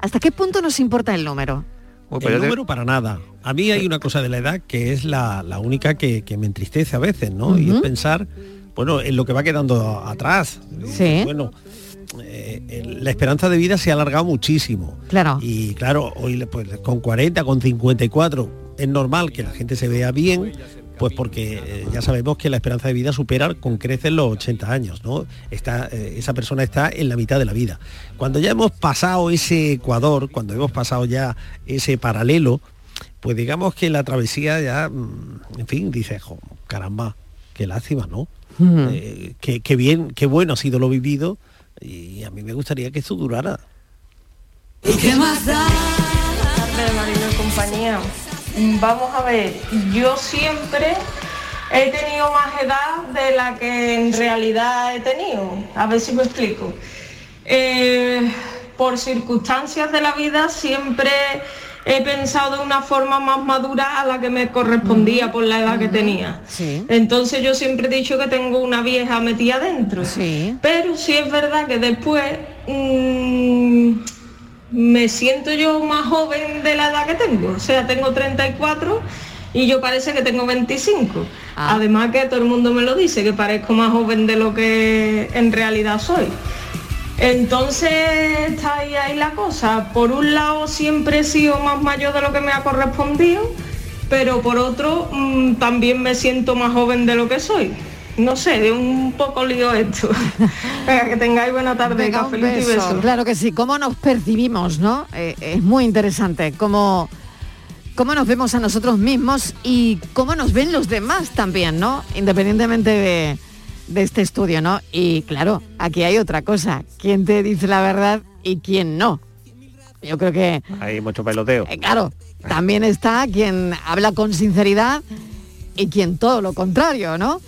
¿Hasta qué punto nos importa el número? el número para nada. A mí hay una cosa de la edad que es la, la única que, que me entristece a veces, ¿no? Y es pensar, bueno, en lo que va quedando atrás. Sí. Bueno, eh, la esperanza de vida se ha alargado muchísimo. Claro. Y claro, hoy pues, con 40, con 54, es normal que la gente se vea bien, pues porque eh, ya sabemos que la esperanza de vida supera con creces los 80 años, ¿no? Está, eh, esa persona está en la mitad de la vida. Cuando ya hemos pasado ese ecuador, cuando hemos pasado ya ese paralelo, pues digamos que la travesía ya, mm, en fin, dice, "Jo, caramba, qué lástima, ¿no? Eh, qué, qué bien, qué bueno ha sido lo vivido y a mí me gustaría que esto durara. ¿Qué más da? y compañía. Vamos a ver, yo siempre he tenido más edad de la que en realidad he tenido. A ver si me explico. Eh, por circunstancias de la vida siempre he pensado de una forma más madura a la que me correspondía por la edad que tenía. Entonces yo siempre he dicho que tengo una vieja metida adentro. Pero sí es verdad que después mm, me siento yo más joven de la edad que tengo. O sea, tengo 34 y yo parece que tengo 25. Además que todo el mundo me lo dice, que parezco más joven de lo que en realidad soy. Entonces está ahí, ahí la cosa. Por un lado siempre he sido más mayor de lo que me ha correspondido, pero por otro mm, también me siento más joven de lo que soy. No sé, de un poco lío esto. (laughs) Venga, que tengáis buena tarde, Venga, un cafelito y beso. Claro que sí. ¿Cómo nos percibimos, no? Eh, es muy interesante. Cómo, cómo nos vemos a nosotros mismos y cómo nos ven los demás también, ¿no? Independientemente de, de este estudio, ¿no? Y claro, aquí hay otra cosa. ¿Quién te dice la verdad y quién no? Yo creo que Hay mucho peloteo. eh, claro, también está quien habla con sinceridad y quien todo lo contrario, ¿no?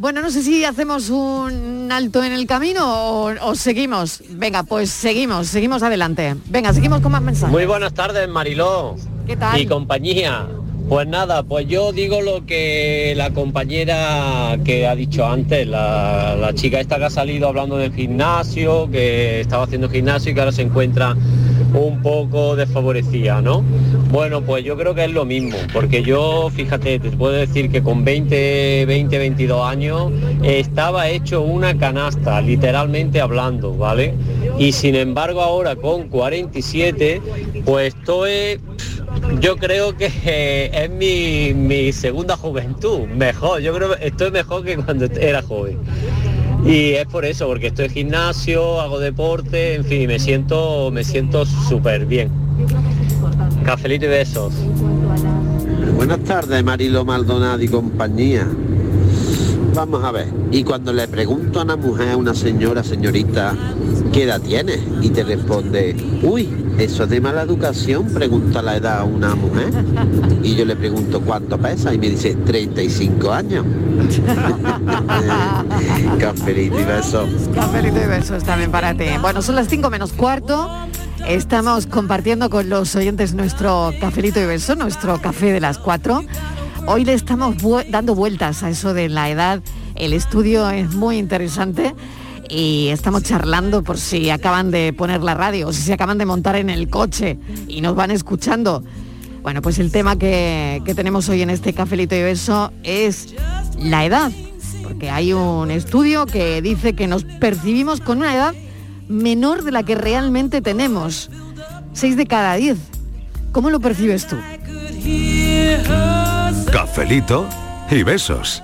Bueno, no sé si hacemos un alto en el camino o, o seguimos. Venga, pues seguimos, seguimos adelante. Venga, seguimos con más mensajes. Muy buenas tardes, Mariló. ¿Qué tal? Y compañía. Pues nada, pues yo digo lo que la compañera que ha dicho antes, la, la chica esta que ha salido hablando del gimnasio, que estaba haciendo gimnasio y que ahora se encuentra un poco desfavorecida, ¿no? Bueno, pues yo creo que es lo mismo, porque yo, fíjate, te puedo decir que con 20, 20, 22 años estaba hecho una canasta, literalmente hablando, ¿vale? Y sin embargo ahora con 47, pues estoy yo creo que es mi, mi segunda juventud, mejor, yo creo que estoy mejor que cuando era joven. Y es por eso, porque estoy en gimnasio, hago deporte, en fin, me siento, me siento súper bien. Cafelito y besos. Buenas tardes, Marilo Maldonado y compañía. Vamos a ver, y cuando le pregunto a una mujer, a una señora, señorita, ¿qué edad tiene? Y te responde, uy, eso es de mala educación, pregunta la edad a una mujer. Y yo le pregunto cuánto pesa y me dice 35 años. (laughs) Cafelito y besos. Cafelito y besos también para ti. Bueno, son las 5 menos cuarto. Estamos compartiendo con los oyentes nuestro cafelito y beso, nuestro café de las 4. Hoy le estamos dando vueltas a eso de la edad. El estudio es muy interesante y estamos charlando por si acaban de poner la radio o si se acaban de montar en el coche y nos van escuchando. Bueno, pues el tema que, que tenemos hoy en este cafelito y beso es la edad. Porque hay un estudio que dice que nos percibimos con una edad menor de la que realmente tenemos. 6 de cada 10. ¿Cómo lo percibes tú? Cafelito y besos.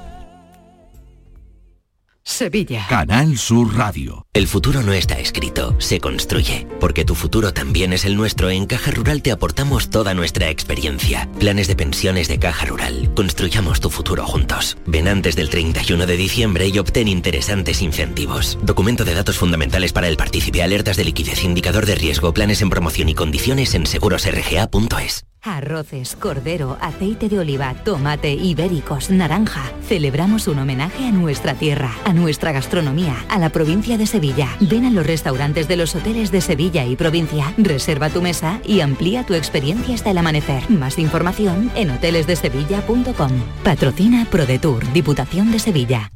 Sevilla. Canal Sur Radio. El futuro no está escrito, se construye. Porque tu futuro también es el nuestro, en Caja Rural te aportamos toda nuestra experiencia. Planes de pensiones de Caja Rural. Construyamos tu futuro juntos. Ven antes del 31 de diciembre y obtén interesantes incentivos. Documento de datos fundamentales para el partícipe, alertas de liquidez, indicador de riesgo, planes en promoción y condiciones en segurosrga.es. Arroces, cordero, aceite de oliva, tomate, ibéricos, naranja. Celebramos un homenaje a nuestra tierra, a nuestra gastronomía, a la provincia de Sevilla. Ven a los restaurantes de los hoteles de Sevilla y provincia, reserva tu mesa y amplía tu experiencia hasta el amanecer. Más información en hotelesdesevilla.com. Patrocina ProDetour, Diputación de Sevilla.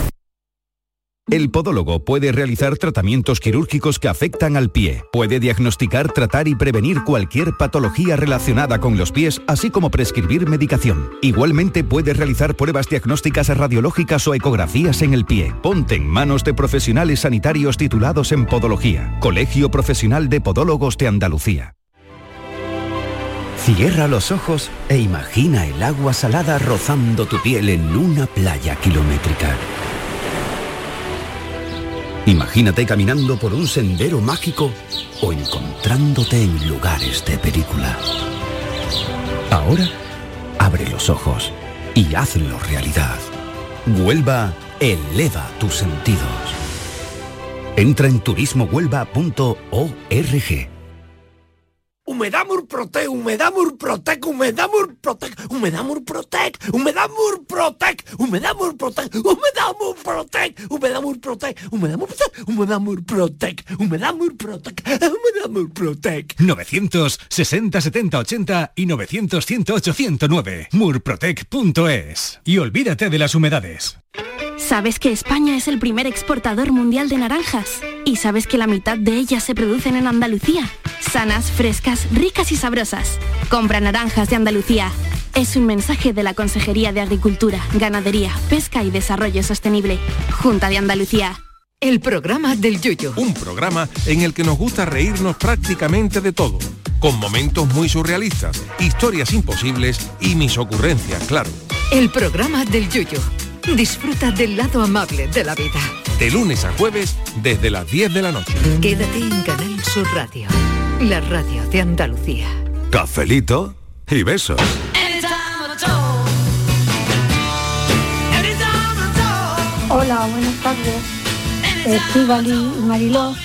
El podólogo puede realizar tratamientos quirúrgicos que afectan al pie. Puede diagnosticar, tratar y prevenir cualquier patología relacionada con los pies, así como prescribir medicación. Igualmente puede realizar pruebas diagnósticas radiológicas o ecografías en el pie. Ponte en manos de profesionales sanitarios titulados en podología. Colegio Profesional de Podólogos de Andalucía. Cierra los ojos e imagina el agua salada rozando tu piel en una playa kilométrica. Imagínate caminando por un sendero mágico o encontrándote en lugares de película. Ahora, abre los ojos y hazlo realidad. Huelva eleva tus sentidos. Entra en turismohuelva.org. Humedad Murprotec, Humedad Murprotec, Humedad Murprotec, Humedad Murprotec, Humedad Murprotec, Humedad Murprotec, Humedad Murprotec, Humedad Murprotec, Humedad Murprotec, Humedad Murprotec, Humedad Murprotec, Humedad Murprotec. 960 70 80 y 900 108 109. Murprotec.es. Y olvídate de las humedades. ¿Sabes que España es el primer exportador mundial de naranjas? ¿Y sabes que la mitad de ellas se producen en Andalucía? Sanas, frescas, ricas y sabrosas. Compra naranjas de Andalucía. Es un mensaje de la Consejería de Agricultura, Ganadería, Pesca y Desarrollo Sostenible. Junta de Andalucía. El programa del Yuyo. Un programa en el que nos gusta reírnos prácticamente de todo. con momentos muy surrealistas, historias imposibles y mis ocurrencias, claro. El programa del Yuyo. Disfruta del lado amable de la vida. De lunes a jueves desde las 10 de la noche. Quédate en Canal Sur Radio, la radio de Andalucía. Cafelito y besos. Hola, buenas tardes. Estivali y Mariló.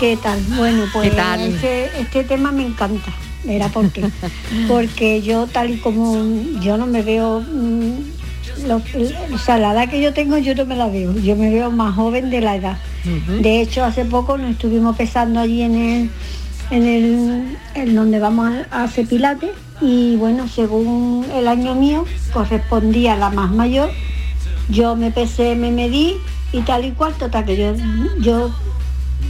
¿Qué tal? Bueno, pues ¿Qué tal? Este, este tema me encanta. Era porque (laughs) porque yo tal y como yo no me veo mm, lo- o sea, la edad que yo tengo yo no me la veo. Yo me veo más joven de la edad. De hecho, hace poco nos estuvimos pesando allí en el en el en donde vamos a, a hacer pilates y bueno, según el año mío correspondía a la más mayor yo me pesé, me medí y tal y cual, total que yo, yo,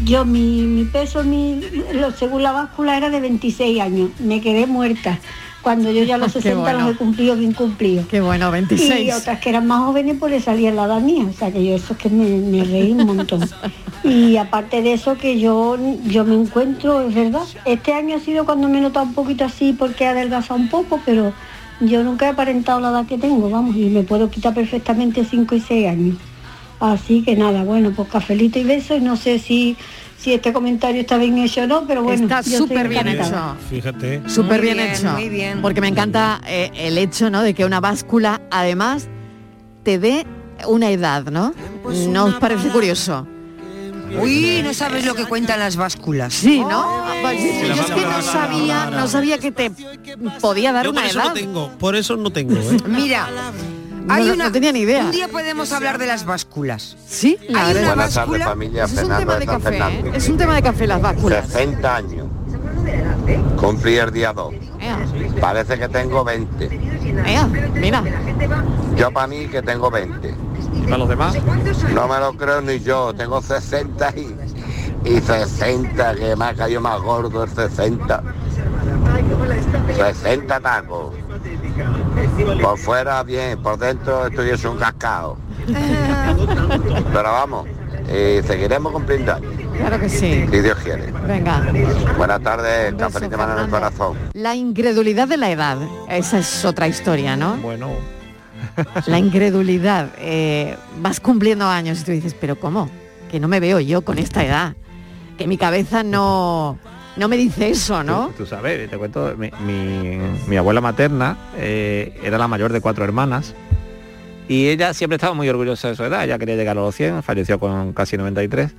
yo mi, mi peso, mi, lo- según la báscula era de 26 años, me quedé muerta. Cuando yo ya a los (laughs) Qué 60 bueno. los he cumplido bien cumplido. Qué bueno, 26. Y otras que eran más jóvenes pues le salía la edad mía, o sea que yo eso es que me, me reí un montón. (laughs) Y aparte de eso que yo, yo me encuentro, es verdad, este año ha sido cuando me he notado un poquito así porque he adelgazado un poco, pero yo nunca he aparentado la edad que tengo, vamos, y me puedo quitar perfectamente 5 y 6 años. Así que nada, bueno, pues cafelito y beso y no sé si, si este comentario está bien hecho o no, pero bueno. Está súper bien hecho. Fíjate. Súper Muy bien, bien, hecho. muy bien. Porque me encanta eh, el hecho, ¿no? De que una báscula, además, te dé una edad, ¿no? ¿No os parece curioso? Uy, no sabes lo que cuentan las básculas. Sí, ¿no? Pues, Sí, yo es que no sabía, no sabía que te podía dar Yo por una eso edad. no tengo, por eso no tengo, ¿eh? Mira, hay no- una, no tenía ni idea. Un día podemos hablar de las básculas. Sí, la Hay una Buenas tardes báscula. familia, Es un Fernando tema de café, ¿eh? Es un tema de café las básculas. 60 años. Cumplí el día 2. Ea, Parece que tengo 20. ea, mira. Yo para mí que tengo 20. ¿Y para los demás? No me lo creo ni yo. Tengo 60 y, y 60, que me ha caído más gordo el 60. 60 tacos. Por fuera bien, por dentro estoy hecho un cascado. (laughs) Pero vamos, eh, seguiremos cumpliendo Claro que sí. si Dios quiere. Venga. Buenas tardes, de mano en el corazón. La incredulidad de la edad. Esa es otra historia, ¿no? Bueno, La incredulidad. eh, vas cumpliendo años y tú dices, pero ¿cómo? Que no me veo yo con esta edad. Que mi cabeza no, no me dice eso, ¿no? Tú, tú sabes, te cuento, mi, mi- mi abuela materna eh, era la mayor de cuatro hermanas y ella siempre estaba muy orgullosa de su edad, ella quería llegar a los 100, falleció con casi 93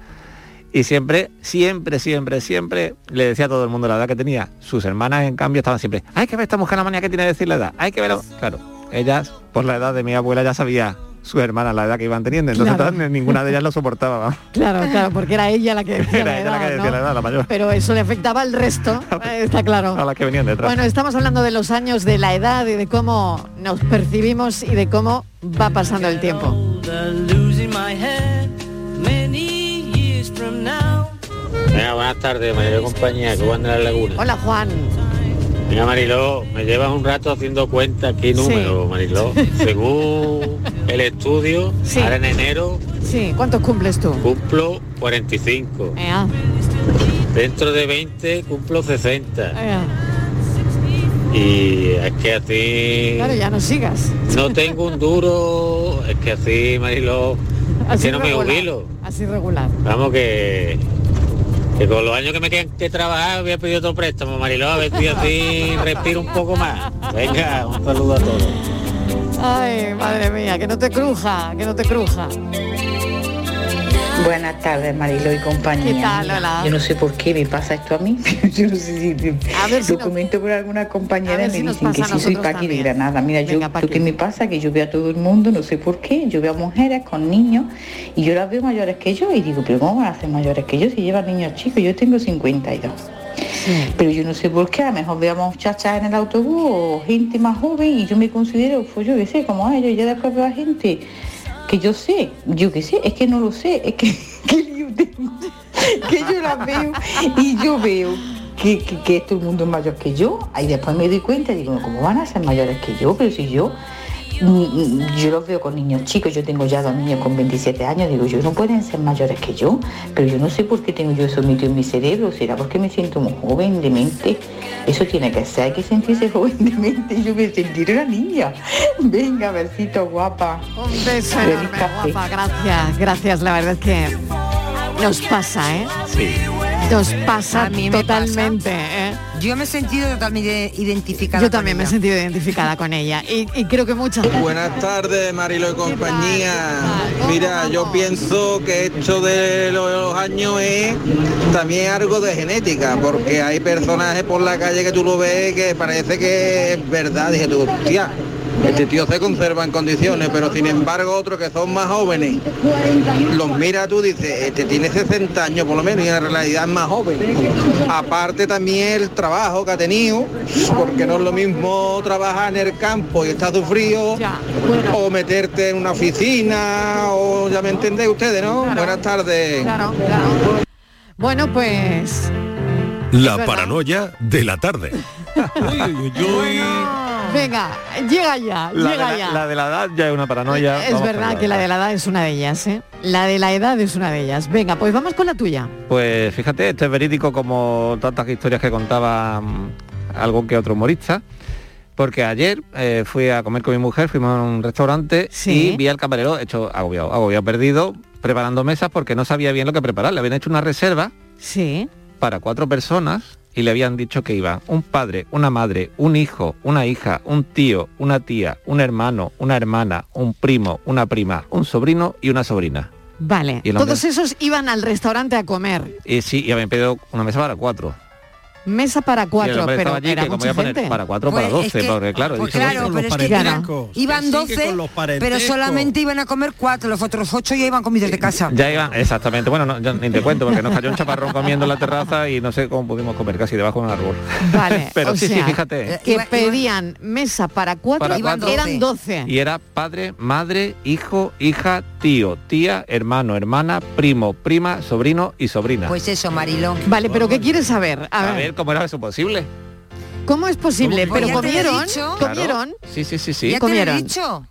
y siempre, siempre, siempre, siempre le decía a todo el mundo la edad que tenía. Sus hermanas, en cambio, estaban siempre, hay que ver esta mujer la manía que tiene de decir la edad, hay que verlo. Claro, ellas, por la edad de mi abuela, ya sabía sus hermanas la edad que iban teniendo, entonces Claro. todas- ninguna de ellas lo soportaba. (laughs) Claro, claro, porque era ella la que (laughs) decía Era la ella la que edad, decía ¿no? la edad, la mayor. Pero eso le afectaba al resto, (laughs) eh, está claro. A las que venían detrás. Bueno, estamos hablando de los años, de la edad y de cómo nos percibimos y de cómo va pasando el tiempo. Venga, buenas tardes, y compañía, de la laguna. Hola Juan. Venga, Mariló, me llevas un rato haciendo cuenta qué número, Mariló. Según el estudio, Sí. ahora en enero Sí, ¿cuántos cumples tú? cumplo 45. Ea, Dentro de 20 cumplo 60. ea. Y es que así... Claro, ya no sigas. No tengo un duro, es que así, Mariló, Así que no me jubilo. Así regular. Vamos que, que con los años que me quedan que trabajar voy a pedir otro préstamo, Mariló, a ver si así respiro un poco más. Venga, un saludo a todos. Ay, madre mía, que no te cruja, que no te cruja. Buenas tardes, Marilo y compañía. ¿Qué tal, Lola? Yo no sé por qué me pasa esto a mí. (laughs) Yo no sé si A ver si lo nos- comento por alguna compañera y me si dicen que sí soy Paqui de también. Granada. Mira, yo Venga, lo Paqui. que me pasa que yo veo a todo el mundo, no sé por qué, yo veo a mujeres con niños y yo las veo mayores que yo y digo, pero ¿cómo van a ser mayores que yo si llevan niños chicos? Yo tengo 52. Pero yo no sé por qué, a lo mejor veo a muchachas en el autobús o gente más joven y yo me considero, pues yo qué sé, como ellos, y ya después veo a gente que yo sé, yo qué sé, es que no lo sé, es que, (laughs) que que yo las veo y yo veo que, que, que todo el mundo es mayor que yo, y después me doy cuenta y digo, ¿cómo van a ser mayores que yo? Pero si yo yo los veo con niños chicos, yo tengo ya dos niños con 27 años, digo, yo no pueden ser mayores que yo, pero yo no sé por qué tengo yo eso metido en mi cerebro, será porque me siento muy joven de mente. Eso tiene que ser, hay que sentirse joven (laughs) de mente yo me sentiré una niña. Venga, besito guapa. Un beso enorme, guapa, gracias, gracias, la verdad es que nos pasa, ¿eh? Sí. Nos pasa A mí me totalmente, ¿eh? Yo me he sentido totalmente identificada. Yo también me he sentido identificada con ella y, y creo que muchas Buenas tardes, Marilo y compañía. Mira, yo pienso que esto de los años es también algo de genética, porque hay personajes por la calle que tú lo ves que parece que es verdad. Dije tú, hostia, este tío se conserva en condiciones, pero sin embargo otros que son más jóvenes, los mira tú dices, este tiene 60 años por lo menos y en realidad es más joven. Aparte también el trabajo que ha tenido, porque no es lo mismo trabajar en el campo y estar sufrido, o meterte en una oficina, o ya me entendéis ustedes, ¿no? Buenas tardes. Bueno, pues La paranoia de la tarde. (laughs) venga, llega ya, La llega la, ya. la de la edad ya es una paranoia. es vamos verdad que la de la edad es una de ellas, ¿eh? La de la edad es una de ellas. Venga, pues vamos con la tuya. Pues fíjate, esto es verídico como tantas historias que contaba mm, algún que otro humorista. Porque ayer eh, fui a comer con mi mujer, fuimos a un restaurante Sí. y vi al camarero hecho agobiado, agobiado, perdido, preparando mesas porque no sabía bien lo que preparar. Le habían hecho una reserva Sí. para cuatro personas y le habían dicho que iba un padre, una madre, un hijo, una hija, un tío, una tía, un hermano, una hermana, un primo, una prima, un sobrino y una sobrina. Vale. Todos esos iban al restaurante a comer. Y sí, y habían pedido una mesa para cuatro. Mesa para cuatro, pero allí era mucha gente. para cuatro, para Pues es doce, que- porque claro, pues claro, "Doce". pero es que iban, iban 12, pero solamente iban a comer cuatro, los otros ocho ya iban comidos de casa. Ya iban, exactamente. Bueno, no, yo ni te cuento porque nos cayó un chaparrón comiendo en la terraza y no sé cómo pudimos comer casi debajo de un árbol. Vale, (laughs) Pero o sí, sí, fíjate. Que pedían mesa para cuatro, Para cuatro. eran 12. Y era padre, madre, hijo, hija, tío, tía, hermano, hermana, primo, prima, sobrino y sobrina. Pues eso, Marilo. Vale, pero ¿qué quieres saber? A, a ver, ver cómo era eso posible. ¿cómo es posible? ¿Cómo? Pero Pues ya comieron, dicho. comieron. Sí, sí, sí, sí. Ya te Comieron. he dicho.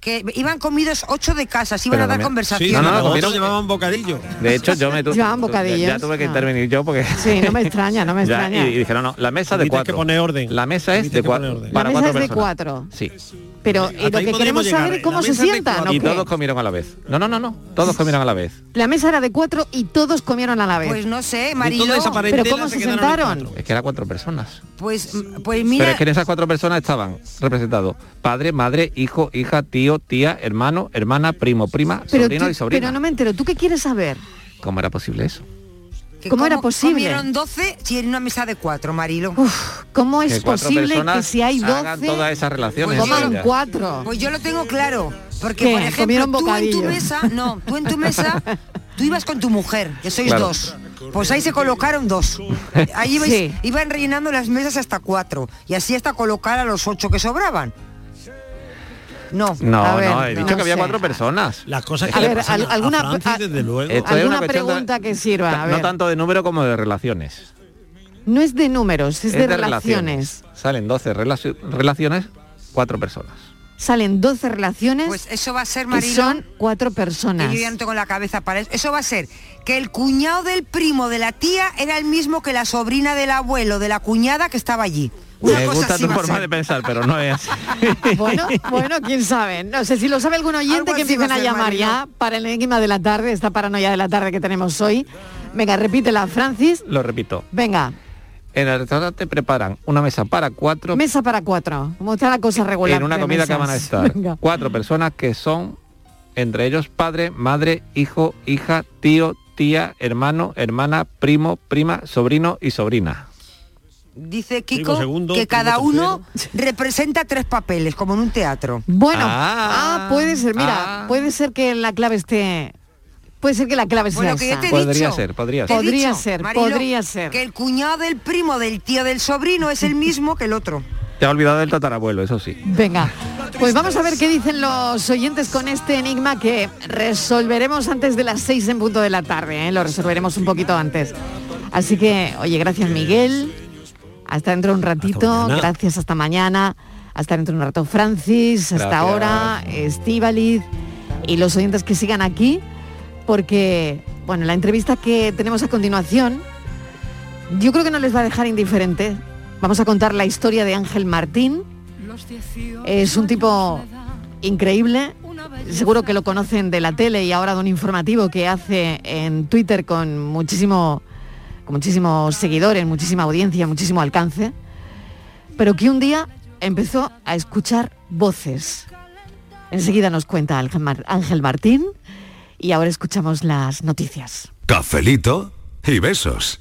Que iban comidos ocho de casa, se iban Pero a dar conversación. Sí, no, no, comieron- llevaban bocadillo. De hecho, yo me tu- Llevaban bocadillos. Ya tuve que Ah. intervenir yo porque Sí, no me extraña, no me (laughs) Ya, extraña. y, y dijeron, no, la mesa de cuatro. que poner orden. La mesa es Tienes de que poner cuatro. Para La mesa cuatro es de personas. cuatro. Sí. Pero y Hasta lo que queremos llegar, saber ¿eh? es cómo La se sientan. cuatro. ¿o Y qué? todos comieron a la vez. No, no, no, no. Todos comieron a la vez. La mesa era de cuatro y todos comieron a la vez. Pues no sé, esa pero ¿cómo se en sentaron? Es que eran cuatro personas. Pues, pues Pero mira, es que en esas cuatro personas estaban representados padre, madre, hijo, hija, tío, tía, hermano, hermana, primo, prima, pero, sobrino tú- y sobrina. pero no me entero. ¿Tú qué quieres saber? ¿Cómo era posible eso? Que ¿cómo era posible? Comieron 12 si en una mesa de cuatro, Marilo. ¿Cómo es Que posible que si hay hagan 12 todas esas relaciones. coman Ya. cuatro? Pues yo lo tengo claro. Porque, ¿Qué? por ejemplo, ¿Comieron tú en tu mesa, no, tú en tu mesa, tú ibas con tu mujer, que sois Claro. dos. Pues ahí se colocaron dos. Ahí ibais- Sí. iban rellenando las mesas hasta cuatro. Y así hasta colocar a los ocho que sobraban. No. No, A ver, no, he no dicho que había sé. cuatro personas. Las cosas que A le ver, pasan al- a alguna- Francis, a- desde luego. Esto ¿Alguna de- pregunta que sirva? A no ver. tanto de número como de relaciones. No es de números, es, de, relaciones. Salen 12 relacio- relaciones, cuatro personas. Salen 12 relaciones Pues eso va a ser, y Marilo. son cuatro personas. yo ya no tengo la cabeza para eso. Eso va a ser que el cuñado del primo de la tía era el mismo que la sobrina del abuelo, de la cuñada que estaba allí. Una Me cosa gusta así tu forma de pensar, pero no es así. (laughs) Bueno, (laughs) bueno, quién sabe. No sé si lo sabe algún oyente Algo que empiecen a llamar ya para el enigma de la tarde, esta paranoia de la tarde que tenemos hoy. Venga, repítela, Francis. Lo repito. Venga, En el restaurante preparan una mesa para cuatro mesa para cuatro. ¿Cómo está la cosa regular? en una comida que van a estar (laughs) Venga. cuatro personas que son entre ellos padre, madre, hijo, hija, tío, tía, hermano, hermana, primo, prima, sobrino y sobrina. Dice Kiko segundo, que cada tercero. uno representa tres papeles, como en un teatro. Bueno, Ah, ah, puede ser, mira, ah. puede ser que la clave esté... Puede ser que la clave Bueno, sea esa. te he Podría dicho. ser, podría ser. Podría dicho, ser, Marilo, podría ser. Que el cuñado del primo del tío del sobrino es el mismo que el otro. Te ha olvidado del tatarabuelo, eso sí. Venga, pues vamos a ver qué dicen los oyentes con este enigma que resolveremos antes de las seis en punto de la tarde, ¿eh? lo resolveremos un poquito antes. Así que, oye, gracias Miguel, hasta dentro de un ratito, gracias hasta mañana. a estar dentro de un rato Francis, hasta Gracias. ahora, Estíbaliz y los oyentes que sigan aquí, porque, bueno, la entrevista que tenemos a continuación, yo creo que no les va a dejar indiferente. Vamos a contar la historia de Ángel Martín. Es un tipo increíble. Seguro que lo conocen de la tele y ahora de un informativo que hace en Twitter con muchísimo muchísimos seguidores, muchísima audiencia, muchísimo alcance, pero que un día empezó a escuchar voces. Enseguida nos cuenta Ángel Martín y ahora escuchamos las noticias. Cafelito y besos.